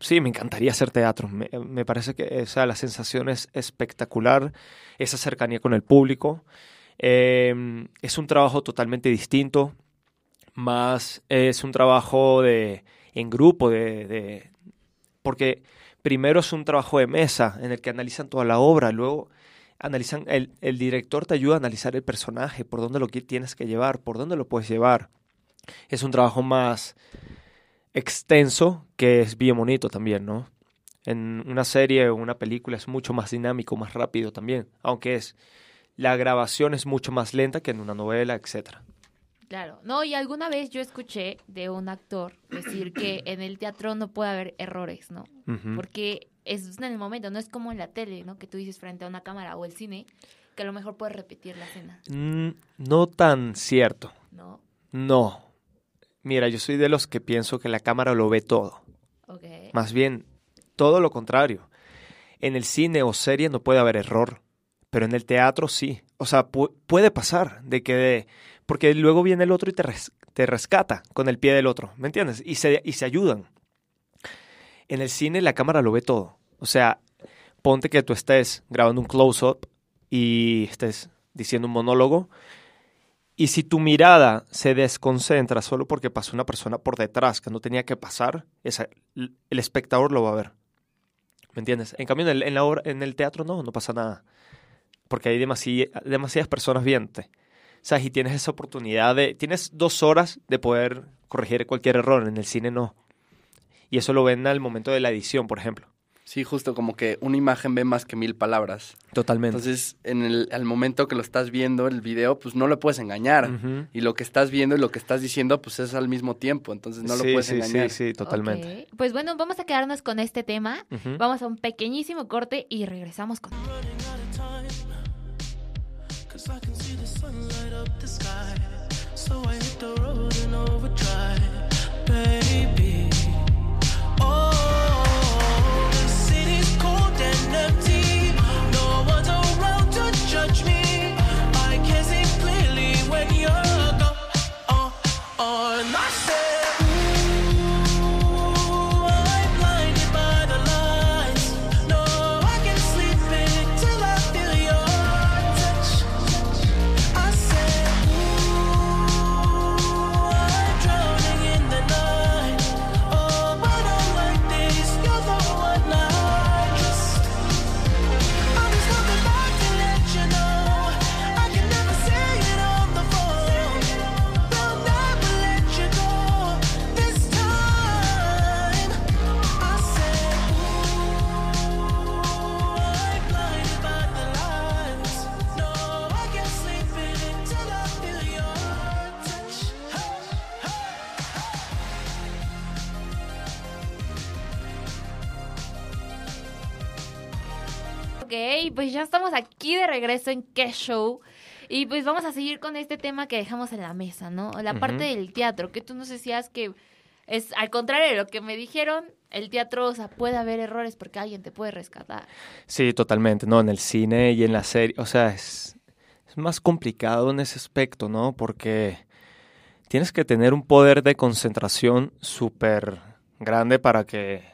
sí, me encantaría hacer teatro. Me, me parece que la sensación es espectacular, esa cercanía con el público. Eh, es un trabajo totalmente distinto, más es un trabajo de, en grupo, de, de- porque primero es un trabajo de mesa en el que analizan toda la obra, luego analizan, el, el director te ayuda a analizar el personaje, por dónde lo tienes que llevar, por dónde lo puedes llevar. Es un trabajo más extenso que es bien bonito también, ¿no? En una serie o una película es mucho más dinámico, más rápido también, aunque es la grabación es mucho más lenta que en una novela, etcétera. Claro. No, y alguna vez yo escuché de un actor decir que *clears throat* en el teatro no puede haber errores, ¿no? Porque es en el momento, no es como en la tele, ¿no? Que tú dices frente a una cámara o el cine, que a lo mejor puedes repetir la escena, Mm, no tan cierto. ¿no? No. Mira, yo soy de los que pienso que la cámara lo ve todo. Ok. Más bien, todo lo contrario. En el cine o serie no puede haber error, pero en el teatro sí. O sea, pu- puede pasar de que... Porque luego viene el otro y te, res- te rescata con el pie del otro, ¿me entiendes? Y se, y se ayudan. En el cine la cámara lo ve todo. O sea, ponte que tú estés grabando un close-up y estés diciendo un monólogo y si tu mirada se desconcentra solo porque pasó una persona por detrás que no tenía que pasar, el espectador lo va a ver. ¿Me entiendes? En cambio, en el, teatro no, no pasa nada. Porque hay demasi- demasiadas personas viéndote. Sea, y tienes esa oportunidad de... Tienes dos horas de poder corregir cualquier error. En el cine no. Y eso lo ven al momento de la edición, por ejemplo. Sí, justo como que una imagen ve más que mil palabras. Totalmente. Entonces, en el al momento que lo estás viendo, el video, pues no lo puedes engañar. Ujú. Y lo que estás viendo y lo que estás diciendo, pues es al mismo tiempo. Entonces no lo sí, puedes sí, engañar. sí, sí, totalmente. Ok. Pues bueno, vamos a quedarnos con este tema. Ujú. Vamos a un pequeñísimo corte y regresamos con... So I hit the road in overdrive, regreso en Qué Show. Y pues vamos a seguir con este tema que dejamos en la mesa, ¿no? La parte del teatro, que tú nos decías que es al contrario de lo que me dijeron, el teatro, o sea, puede haber errores porque alguien te puede rescatar. Sí, totalmente, ¿no? En el cine y en la serie, o sea, es, es más complicado en ese aspecto, ¿no? Porque tienes que tener un poder de concentración súper grande para que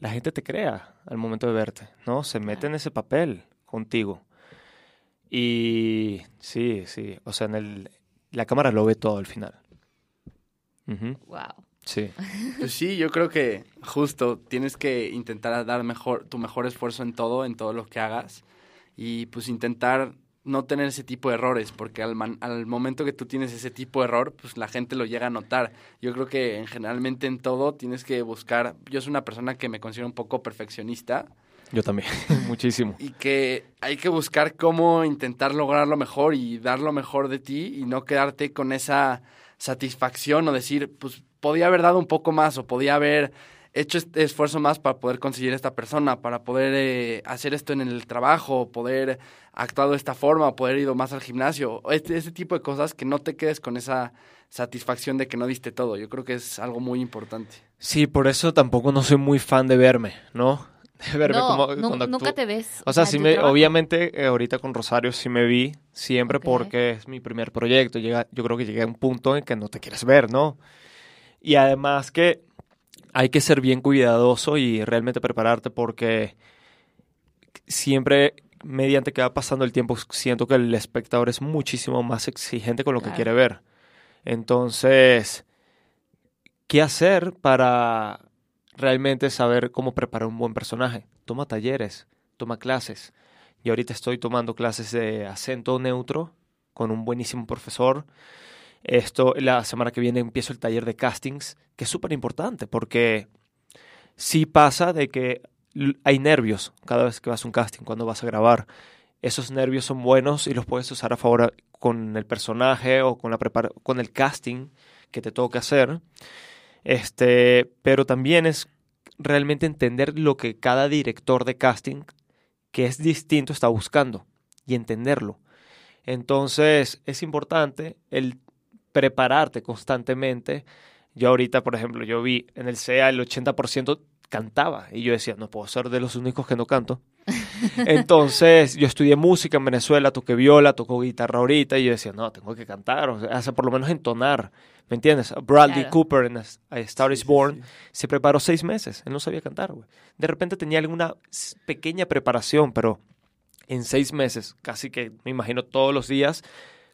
la gente te crea al momento de verte, ¿no? Se mete en ese papel contigo. Y sí, sí, o sea, en el, la cámara lo ve todo al final. Wow. Sí, Pues sí, yo creo que justo tienes que intentar dar mejor, tu mejor esfuerzo en todo, en todo lo que hagas. Y pues intentar no tener ese tipo de errores, porque al, man- al momento que tú tienes ese tipo de error, pues la gente lo llega a notar. Yo creo que en- generalmente en todo tienes que buscar, yo soy una persona que me considero un poco perfeccionista yo también, *laughs* *laughs* muchísimo. y que hay que buscar cómo intentar lograr lo mejor y dar lo mejor de ti y no quedarte con esa satisfacción o decir, pues podía haber dado un poco más o podía haber hecho este esfuerzo más para poder conseguir esta persona, para poder eh, hacer esto en el trabajo, poder actuar de esta forma, poder ido más al gimnasio, este, ese tipo de cosas que no te quedes con esa satisfacción de que no diste todo. Yo creo que es algo muy importante. Sí, por eso tampoco no soy muy fan de verme, ¿no? *laughs* Verme no, como cuando nunca actúo. te ves. O sea, sí me, trabajo. obviamente eh, ahorita con Rosario sí me vi, siempre porque es mi primer proyecto. Llega, yo creo que llegué a un punto en que no te quieres ver, ¿no? Y además que hay que ser bien cuidadoso y realmente prepararte porque siempre, mediante que va pasando el tiempo, siento que el espectador es muchísimo más exigente con lo que quiere ver. Entonces, ¿qué hacer para realmente saber cómo preparar un buen personaje? Toma talleres, toma clases. Y ahorita estoy tomando clases de acento neutro con un buenísimo profesor. Esto, la semana que viene empiezo el taller de castings, que es súper importante porque sí pasa de que hay nervios cada vez que vas a un casting, cuando vas a grabar. Esos nervios son buenos y los puedes usar a favor con el personaje o con, la con el casting que te toca hacer. Este, pero también es realmente entender lo que cada director de casting que es distinto está buscando y entenderlo. Entonces es importante el prepararte constantemente. Yo ahorita, por ejemplo, yo vi en el CEA el 80% cantaba y yo decía, no puedo ser de los únicos que no canto. Entonces yo estudié música en Venezuela, toqué viola, toco guitarra ahorita y yo decía, no, tengo que cantar, o sea, hace por lo menos entonar. ¿Me entiendes? Bradley Claro. Cooper en A Star is Sí, sí, Born sí. se preparó seis meses. Él no sabía cantar, güey. De repente tenía alguna pequeña preparación, pero en seis meses, casi que me imagino todos los días,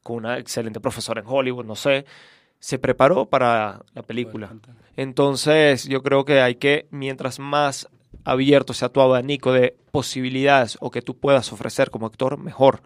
con una excelente profesora en Hollywood, no sé, se preparó para la película. Entonces, yo creo que hay que, mientras más abierto sea tu abanico de posibilidades o que tú puedas ofrecer como actor, mejor.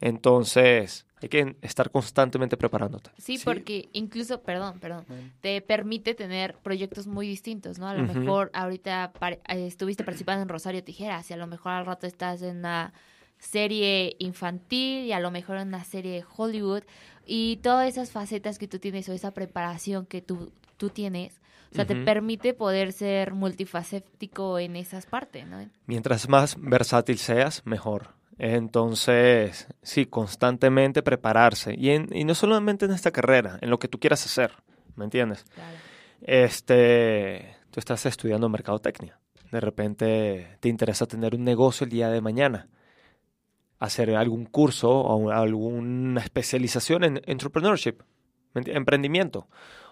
Entonces, hay que estar constantemente preparándote. Sí, Sí. porque incluso, perdón, perdón, te permite tener proyectos muy distintos, ¿no? A lo mejor ahorita eh, estuviste participando en Rosario Tijeras y a lo mejor al rato estás en una serie infantil y a lo mejor en una serie de Hollywood y todas esas facetas que tú tienes o esa preparación que tú, tú tienes, o sea, te permite poder ser multifacético en esas partes, ¿no? Mientras más versátil seas, mejor. Entonces, sí, constantemente prepararse. Y, en- y no solamente en esta carrera, en lo que tú quieras hacer, ¿me entiendes? Claro. Este, tú estás estudiando mercadotecnia. De repente te interesa tener un negocio el día de mañana. Hacer algún curso o alguna especialización en entrepreneurship, ¿me enti- emprendimiento,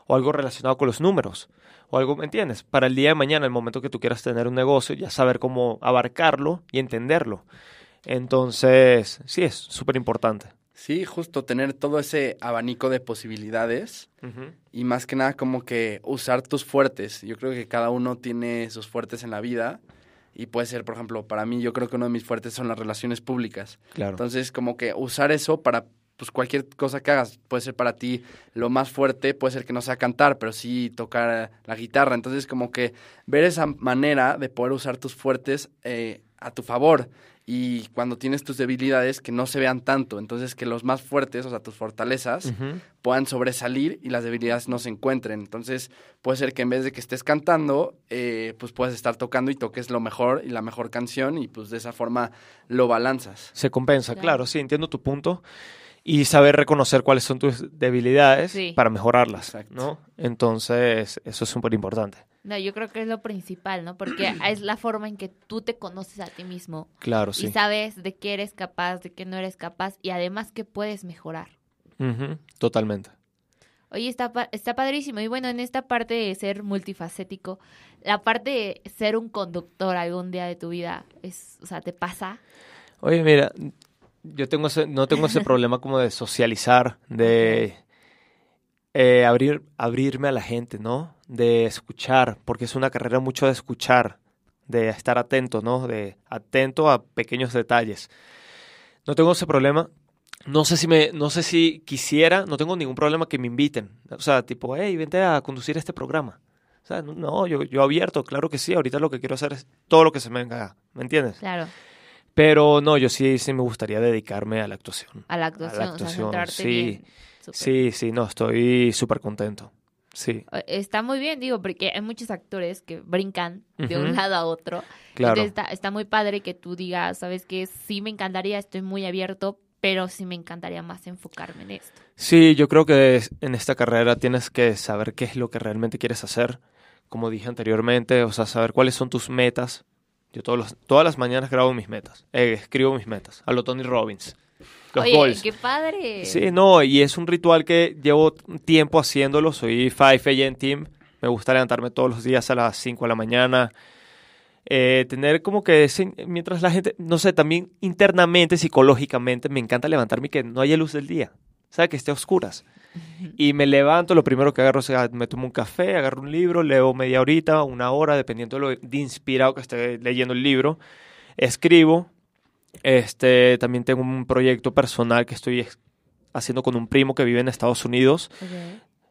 o algo relacionado con los números, o algo, ¿me entiendes? Para el día de mañana, el momento que tú quieras tener un negocio, ya saber cómo abarcarlo y entenderlo. Entonces, sí, es súper importante. Sí, justo tener todo ese abanico de posibilidades y más que nada como que usar tus fuertes. Yo creo que cada uno tiene sus fuertes en la vida y puede ser, por ejemplo, para mí yo creo que uno de mis fuertes son las relaciones públicas. Claro. Entonces, como que usar eso para pues cualquier cosa que hagas puede ser para ti lo más fuerte, puede ser que no sea cantar, pero sí tocar la guitarra. Entonces, como que ver esa manera de poder usar tus fuertes eh, a tu favor y cuando tienes tus debilidades que no se vean tanto. Entonces, que los más fuertes, o sea, tus fortalezas, puedan sobresalir y las debilidades no se encuentren. Entonces, puede ser que en vez de que estés cantando, eh, pues puedes estar tocando y toques lo mejor y la mejor canción y pues de esa forma lo balanzas. Se compensa, Claro. claro, sí, entiendo tu punto. Y saber reconocer cuáles son tus debilidades Sí. para mejorarlas, Exacto. ¿no? Entonces, eso es súper importante. No, yo creo que es lo principal, ¿no? Porque *clears throat* es la forma en que tú te conoces a ti mismo Claro, y sí. sabes de qué eres capaz, de qué no eres capaz y además que puedes mejorar. Totalmente. Oye, está, pa- está padrísimo. Y bueno, en esta parte de ser multifacético, la parte de ser un conductor algún día de tu vida, es, o sea, ¿te pasa? Oye, mira, yo tengo ese- no tengo ese problema como de socializar, de eh, abrir, abrirme a la gente, ¿no? De escuchar, porque es una carrera mucho de escuchar, de estar atento, ¿no? De atento a pequeños detalles. No tengo ese problema. No sé si me, no sé si quisiera, no tengo ningún problema que me inviten. O sea, tipo, hey, vente a conducir este programa. O sea, no, no, yo, yo abierto, claro que sí. Ahorita lo que quiero hacer es todo lo que se me venga, ¿me entiendes? Claro, Pero no, yo sí, sí me gustaría dedicarme a la actuación. a la actuación, o sea, actuación, centrarte sí. bien. Súper. Sí, sí, no, estoy súper contento. Sí, Está muy bien, digo, porque hay muchos actores que brincan de un lado a otro. claro. Entonces está, está muy padre que tú digas, ¿sabes qué? Sí me encantaría, estoy muy abierto, pero sí me encantaría más enfocarme en esto. Sí, yo creo que en esta carrera tienes que saber qué es lo que realmente quieres hacer. Como dije anteriormente, o sea, saber cuáles son tus metas. Yo todos los- todas las mañanas grabo mis metas, eh, escribo mis metas, a lo Tony Robbins. Los Oye, goals. qué padre. Sí, no, y es un ritual que llevo tiempo haciéndolo. Soy 5 AM Team. Me gusta levantarme todos los días a las 5 de la mañana. Eh, tener como que ese- mientras la gente, no sé, también internamente, psicológicamente, me encanta levantarme y que no haya luz del día. O sea, que esté a oscuras. *laughs* Y me levanto, lo primero que agarro es, ah, me tomo un café, agarro un libro, leo media horita, una hora, dependiendo de lo de inspirado que esté leyendo el libro. Escribo. Este, también tengo un proyecto personal que estoy haciendo con un primo que vive en Estados Unidos.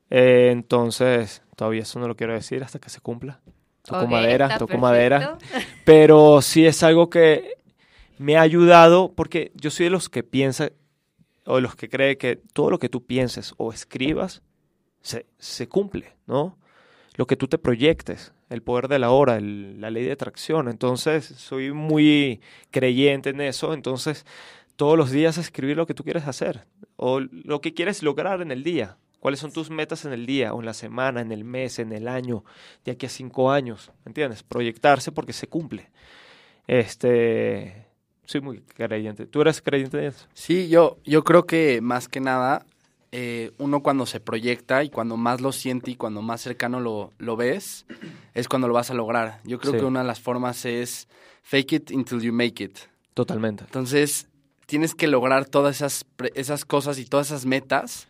Eh, entonces, todavía eso no lo quiero decir hasta que se cumpla. Toco Ok, madera, toco madera. perfecto. Pero sí es algo que me ha ayudado porque yo soy de los que piensa o los que cree que todo lo que tú pienses o escribas se, se cumple, ¿no? Lo que tú te proyectes, el poder de la hora, la ley de atracción. Entonces, soy muy creyente en eso. Entonces, todos los días escribir lo que tú quieres hacer o lo que quieres lograr en el día. ¿Cuáles son tus metas en el día o en la semana, en el mes, en el año, de aquí a cinco años? ¿Entiendes? Proyectarse porque se cumple. Este, soy muy creyente. ¿Tú eres creyente de eso? Sí, yo, yo creo que más que nada, eh, uno cuando se proyecta y cuando más lo siente y cuando más cercano lo, lo ves, es cuando lo vas a lograr. Yo creo Sí. que una de las formas es fake it until you make it. Totalmente. Entonces, tienes que lograr todas esas, esas cosas y todas esas metas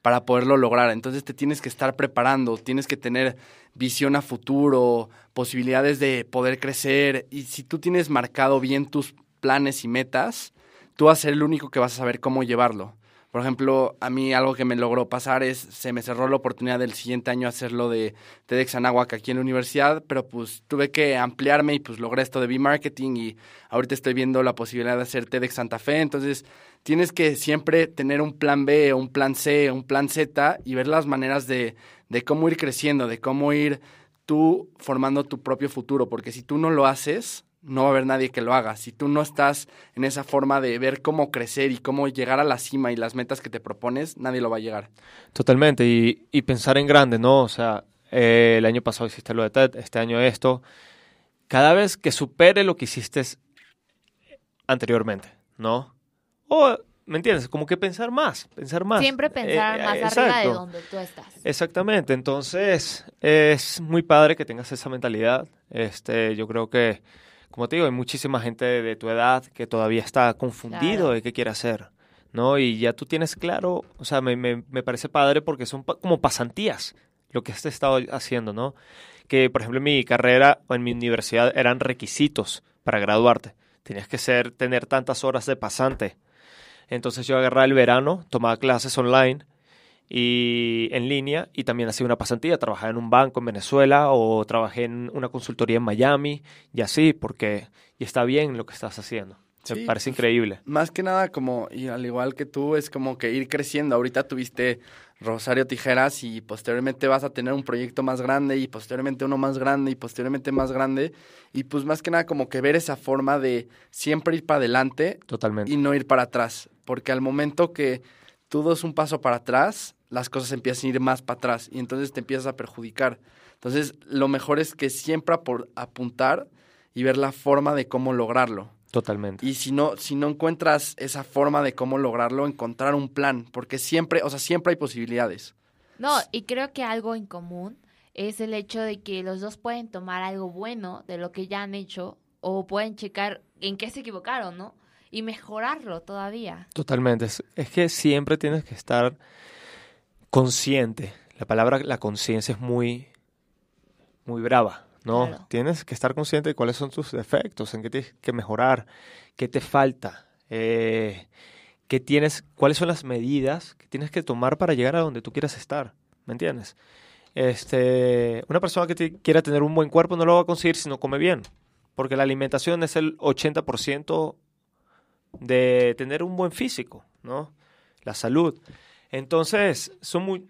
para poderlo lograr. Entonces, te tienes que estar preparando, tienes que tener visión a futuro, posibilidades de poder crecer. Y si tú tienes marcado bien tus planes y metas, tú vas a ser el único que vas a saber cómo llevarlo. Por ejemplo, a mí algo que me logró pasar es, se me cerró la oportunidad del siguiente año hacerlo de TEDx Anáhuac aquí en la universidad, pero pues tuve que ampliarme y pues logré esto de B-Marketing y ahorita estoy viendo la posibilidad de hacer TEDx Santa Fe, entonces tienes que siempre tener un plan B, un plan C, un plan Z y ver las maneras de, de cómo ir creciendo, de cómo ir tú formando tu propio futuro, porque si tú no lo haces, no va a haber nadie que lo haga. Si tú no estás en esa forma de ver cómo crecer y cómo llegar a la cima y las metas que te propones, nadie lo va a llegar. Totalmente. Y, y pensar en grande, ¿no? O sea, eh, el año pasado hiciste lo de TED, este año esto. Cada vez que supere lo que hiciste anteriormente, ¿no? O, ¿me entiendes? Como que pensar más, pensar más. Siempre pensar Eh, más eh, arriba de donde tú estás. Exactamente, entonces es muy padre que tengas esa mentalidad. Este, yo creo que, como te digo, hay muchísima gente de, de tu edad que todavía está confundido Claro. de qué quiere hacer, ¿no? Y ya tú tienes claro, o sea, me, me, me parece padre porque son pa- como pasantías lo que has estado haciendo, ¿no? Que, por ejemplo, en mi carrera o en mi universidad eran requisitos para graduarte. Tenías que ser, tener tantas horas de pasante. Entonces yo agarraba el verano, tomaba clases online y en línea y también hacía una pasantía. Trabajaba en un banco en Venezuela o trabajé en una consultoría en Miami y así, porque y está bien lo que estás haciendo. Sí, Me parece pues, increíble. Más que nada, como, y al igual que tú, es como que ir creciendo. Ahorita tuviste Rosario Tijeras y posteriormente vas a tener un proyecto más grande y posteriormente uno más grande y posteriormente más grande. Y pues más que nada como que ver esa forma de siempre ir para adelante Totalmente. y no ir para atrás. Porque al momento que tú das un paso para atrás, las cosas empiezan a ir más para atrás y entonces te empiezas a perjudicar. Entonces, lo mejor es que siempre apor- apuntar y ver la forma de cómo lograrlo. Totalmente. Y si no, si no encuentras esa forma de cómo lograrlo, encontrar un plan, porque siempre, o sea, siempre hay posibilidades. No, y creo que algo en común es el hecho de que los dos pueden tomar algo bueno de lo que ya han hecho o pueden checar en qué se equivocaron, ¿no? Y mejorarlo todavía. Totalmente. Es, es que siempre tienes que estar consciente. La palabra, la conciencia es muy, muy brava, ¿no? Claro. Tienes que estar consciente de cuáles son tus defectos, en qué tienes que mejorar, qué te falta, eh, qué tienes, cuáles son las medidas que tienes que tomar para llegar a donde tú quieras estar, ¿me entiendes? Este, una persona que te- quiera tener un buen cuerpo no lo va a conseguir si no come bien, porque la alimentación es el 80% de tener un buen físico, ¿no? La salud. Entonces, son muy,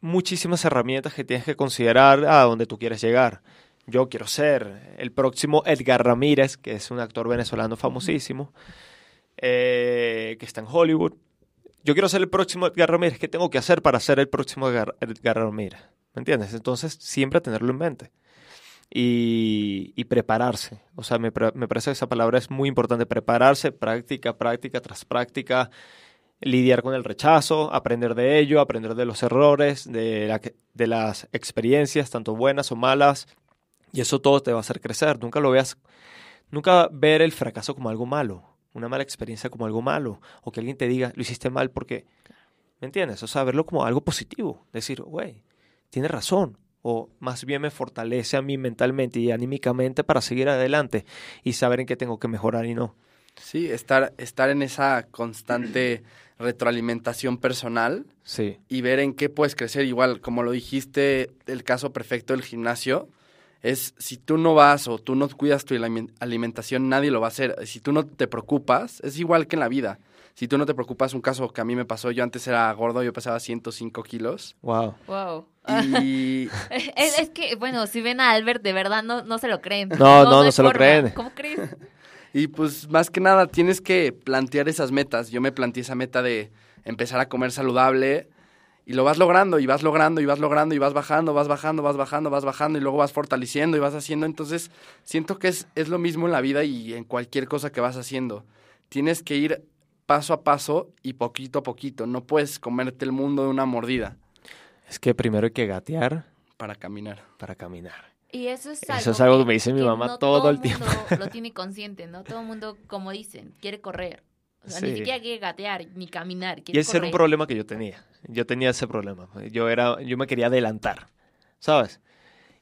muchísimas herramientas que tienes que considerar a donde tú quieres llegar. Yo quiero ser el próximo Edgar Ramírez, que es un actor venezolano famosísimo, eh, que está en Hollywood. Yo quiero ser el próximo Edgar Ramírez. ¿Qué tengo que hacer para ser el próximo Edgar, Edgar Ramírez? ¿Me entiendes? Entonces, siempre tenerlo en mente y, y prepararse. O sea, me, me parece que esa palabra es muy importante. Prepararse, práctica, práctica tras práctica, lidiar con el rechazo, aprender de ello, aprender de los errores, de, la de las experiencias, tanto buenas o malas. Y eso todo te va a hacer crecer. Nunca lo veas, nunca ver el fracaso como algo malo, una mala experiencia como algo malo, o que alguien te diga, lo hiciste mal porque, ¿me entiendes? O sea, verlo como algo positivo. Decir, güey, tiene razón. O más bien me fortalece a mí mentalmente y anímicamente para seguir adelante y saber en qué tengo que mejorar y no. Sí, estar, estar en esa constante retroalimentación personal Sí, y ver en qué puedes crecer. Igual, como lo dijiste, el caso perfecto del gimnasio es si tú no vas o tú no cuidas tu alimen- alimentación, nadie lo va a hacer. Si tú no te preocupas, es igual que en la vida. Si tú no te preocupas, un caso que a mí me pasó, yo antes era gordo, yo pesaba 105 kilos. wow. Wow. Y *laughs* Es, es que, bueno, si ven a Albert, de verdad no, no se lo creen. No, no, no se lo creen. ¿Cómo crees? Y pues más que nada tienes que plantear esas metas. Yo me planteé esa meta de empezar a comer saludable y lo vas logrando y vas logrando y vas logrando y vas bajando, vas bajando, vas bajando, vas bajando y luego vas fortaleciendo y vas haciendo. Entonces siento que es, es lo mismo en la vida y en cualquier cosa que vas haciendo. Tienes que ir paso a paso y poquito a poquito. No puedes comerte el mundo de una mordida Es que primero hay que gatear para caminar. para caminar. Y eso es Eso algo, es algo que me dice mi mamá no todo el mundo tiempo. lo *laughs* tiene consciente, ¿no? Todo el mundo, como dicen, quiere correr. O sea, Sí. ni siquiera quiere gatear, ni caminar, Y ese era un problema que yo tenía. Yo tenía ese problema. Yo era, yo me quería adelantar, ¿sabes?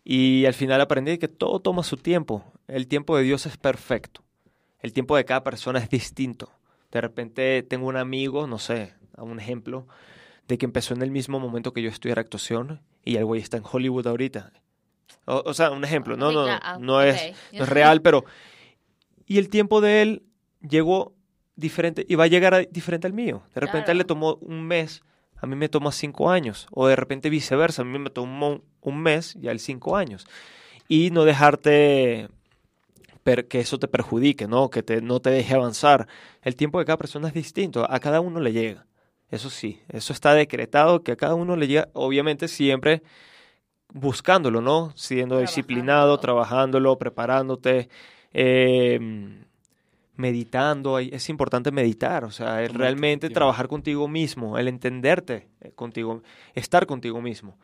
Y al final aprendí que todo toma su tiempo. El tiempo de Dios es perfecto. El tiempo de cada persona es distinto. De repente tengo un amigo, no sé, a un ejemplo, de que empezó en el mismo momento que yo estudiara actuación y el güey está en Hollywood ahorita. O, o sea, un ejemplo, no, no, no, es, no es real, pero... Y el tiempo de él llegó diferente y va a llegar a- diferente al mío. De repente a él le tomó un mes, a mí me toma cinco años. O de repente viceversa, a mí me tomó un mes y a él cinco años. Y no dejarte per- que eso te perjudique, ¿no? Que te, no te deje avanzar. El tiempo de cada persona es distinto, a cada uno le llega. Eso sí, eso está decretado que a cada uno le llega, obviamente siempre buscándolo, ¿no? Siendo disciplinado, trabajándolo, preparándote, eh, meditando. Es importante meditar, o sea, el realmente tiempo. trabajar contigo mismo, el entenderte eh, contigo, estar contigo mismo.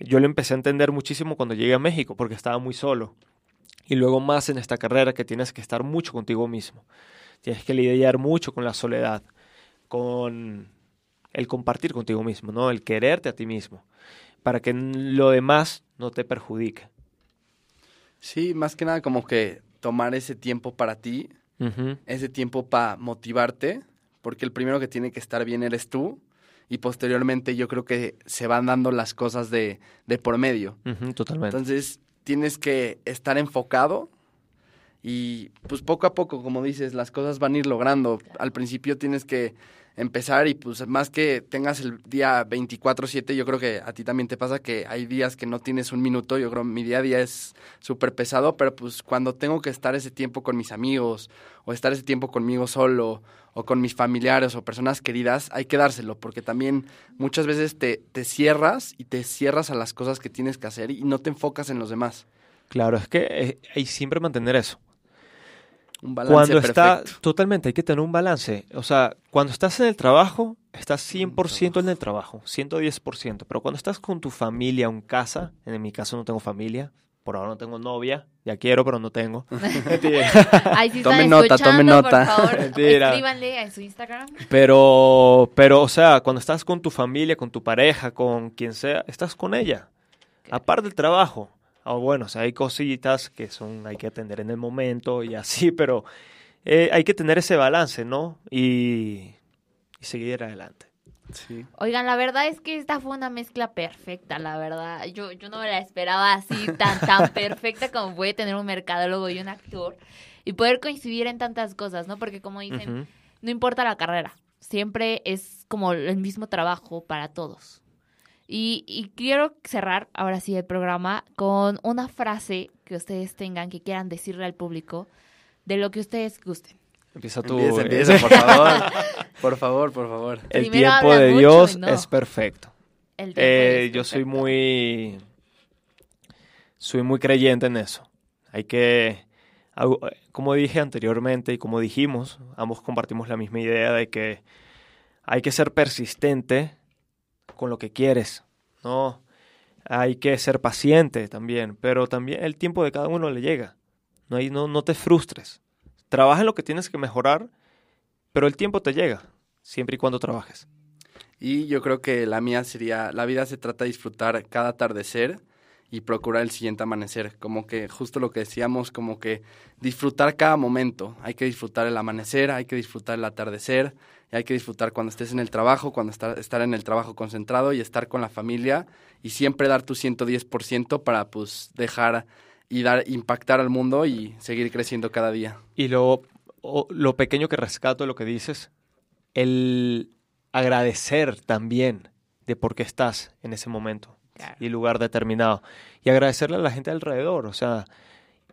Yo lo empecé a entender muchísimo cuando llegué a México porque estaba muy solo. Y luego más en esta carrera que tienes que estar mucho contigo mismo. Tienes que lidiar mucho con la soledad, con el compartir contigo mismo, ¿no? El quererte a ti mismo, para que lo demás no te perjudique. Sí, más que nada como que tomar ese tiempo para ti ese tiempo para motivarte, porque el primero que tiene que estar bien eres tú, y posteriormente yo creo que se van dando las cosas de, de por medio. totalmente. Entonces tienes que estar enfocado y pues poco a poco, como dices, las cosas van a ir logrando. Al principio tienes que empezar y pues más que tengas el día 24/7, yo creo que a ti también te pasa que hay días que no tienes un minuto, yo creo mi día a día es súper pesado, pero pues cuando tengo que estar ese tiempo con mis amigos o estar ese tiempo conmigo solo o con mis familiares o personas queridas, hay que dárselo, porque también muchas veces te, te cierras y te cierras a las cosas que tienes que hacer y no te enfocas en los demás. Claro, es que eh, hay siempre mantener eso. Un balance Cuando está, totalmente, hay que tener un balance. O sea, cuando estás en el trabajo, estás 100% en el trabajo, 110%. Pero cuando estás con tu familia en casa, en mi caso no tengo familia, por ahora no tengo novia, ya quiero, pero no tengo. *laughs* Mentira. *laughs* Ay, si Tome están nota, escuchando, tome nota. por favor, escríbanle a su Instagram. pero, pero, o sea, cuando estás con tu familia, con tu pareja, con quien sea, estás con ella. Aparte del trabajo. O bueno, o sea, hay cositas que son, hay que atender en el momento y así, *laughs* pero eh, hay que tener ese balance, ¿no? Y, y seguir adelante. Sí. Oigan, la verdad es que esta fue una mezcla perfecta, la verdad. Yo, yo no me la esperaba así, tan, tan *laughs* perfecta como puede tener un mercadólogo y un actor. Y poder coincidir en tantas cosas, ¿no? Porque como dicen, no importa la carrera, siempre es como el mismo trabajo para todos. Y, y quiero cerrar ahora sí el programa con una frase que ustedes tengan, que quieran decirle al público de lo que ustedes gusten. Empieza tú. Empieza, eh. empieza, *laughs* por favor. Por favor, por favor. El Primero tiempo de mucho Dios no. es perfecto. El tiempo Eh, es yo soy muy soy muy creyente en eso. Hay que como dije anteriormente y como dijimos, ambos compartimos la misma idea de que hay que ser persistente con lo que quieres, ¿no? Hay que ser paciente también, pero también el tiempo de cada uno le llega. No, hay, no, no te frustres. Trabaja en lo que tienes que mejorar, pero el tiempo te llega, siempre y cuando trabajes. Y yo creo que la mía sería, la vida se trata de disfrutar cada atardecer y procurar el siguiente amanecer. Como que justo lo que decíamos, como que disfrutar cada momento. Hay que disfrutar el amanecer, hay que disfrutar el atardecer, y hay que disfrutar cuando estés en el trabajo, cuando estar, estar en el trabajo concentrado y estar con la familia y siempre dar tu 110% para pues dejar y dar impactar al mundo y seguir creciendo cada día. Y lo, lo pequeño que rescato de lo que dices, el agradecer también de por qué estás en ese momento y lugar determinado. Y agradecerle a la gente alrededor, o sea,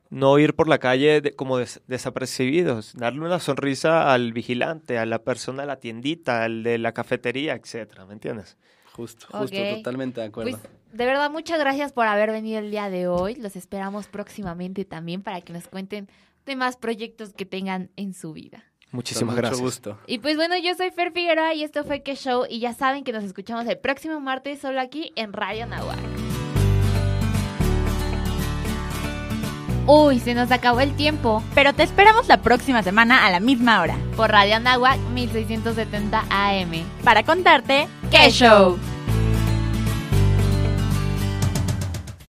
no ir por la calle de- como des- desapercibidos, darle una sonrisa al vigilante, a la persona de la tiendita, al de la cafetería, etcétera, ¿me entiendes? Justo, justo, totalmente de acuerdo. Pues de verdad, muchas gracias por haber venido el día de hoy. Los esperamos próximamente también para que nos cuenten de más proyectos que tengan en su vida. Muchísimas Con mucho gracias. gusto. Y pues bueno, yo soy Fer Figueroa y esto fue Que Show. Y ya saben que nos escuchamos el próximo martes solo aquí en Radio Nahuatl. Uy, se nos acabó el tiempo. Pero te esperamos la próxima semana a la misma hora Por Radio Nahuatl 1670 AM. para contarte ¡Qué show!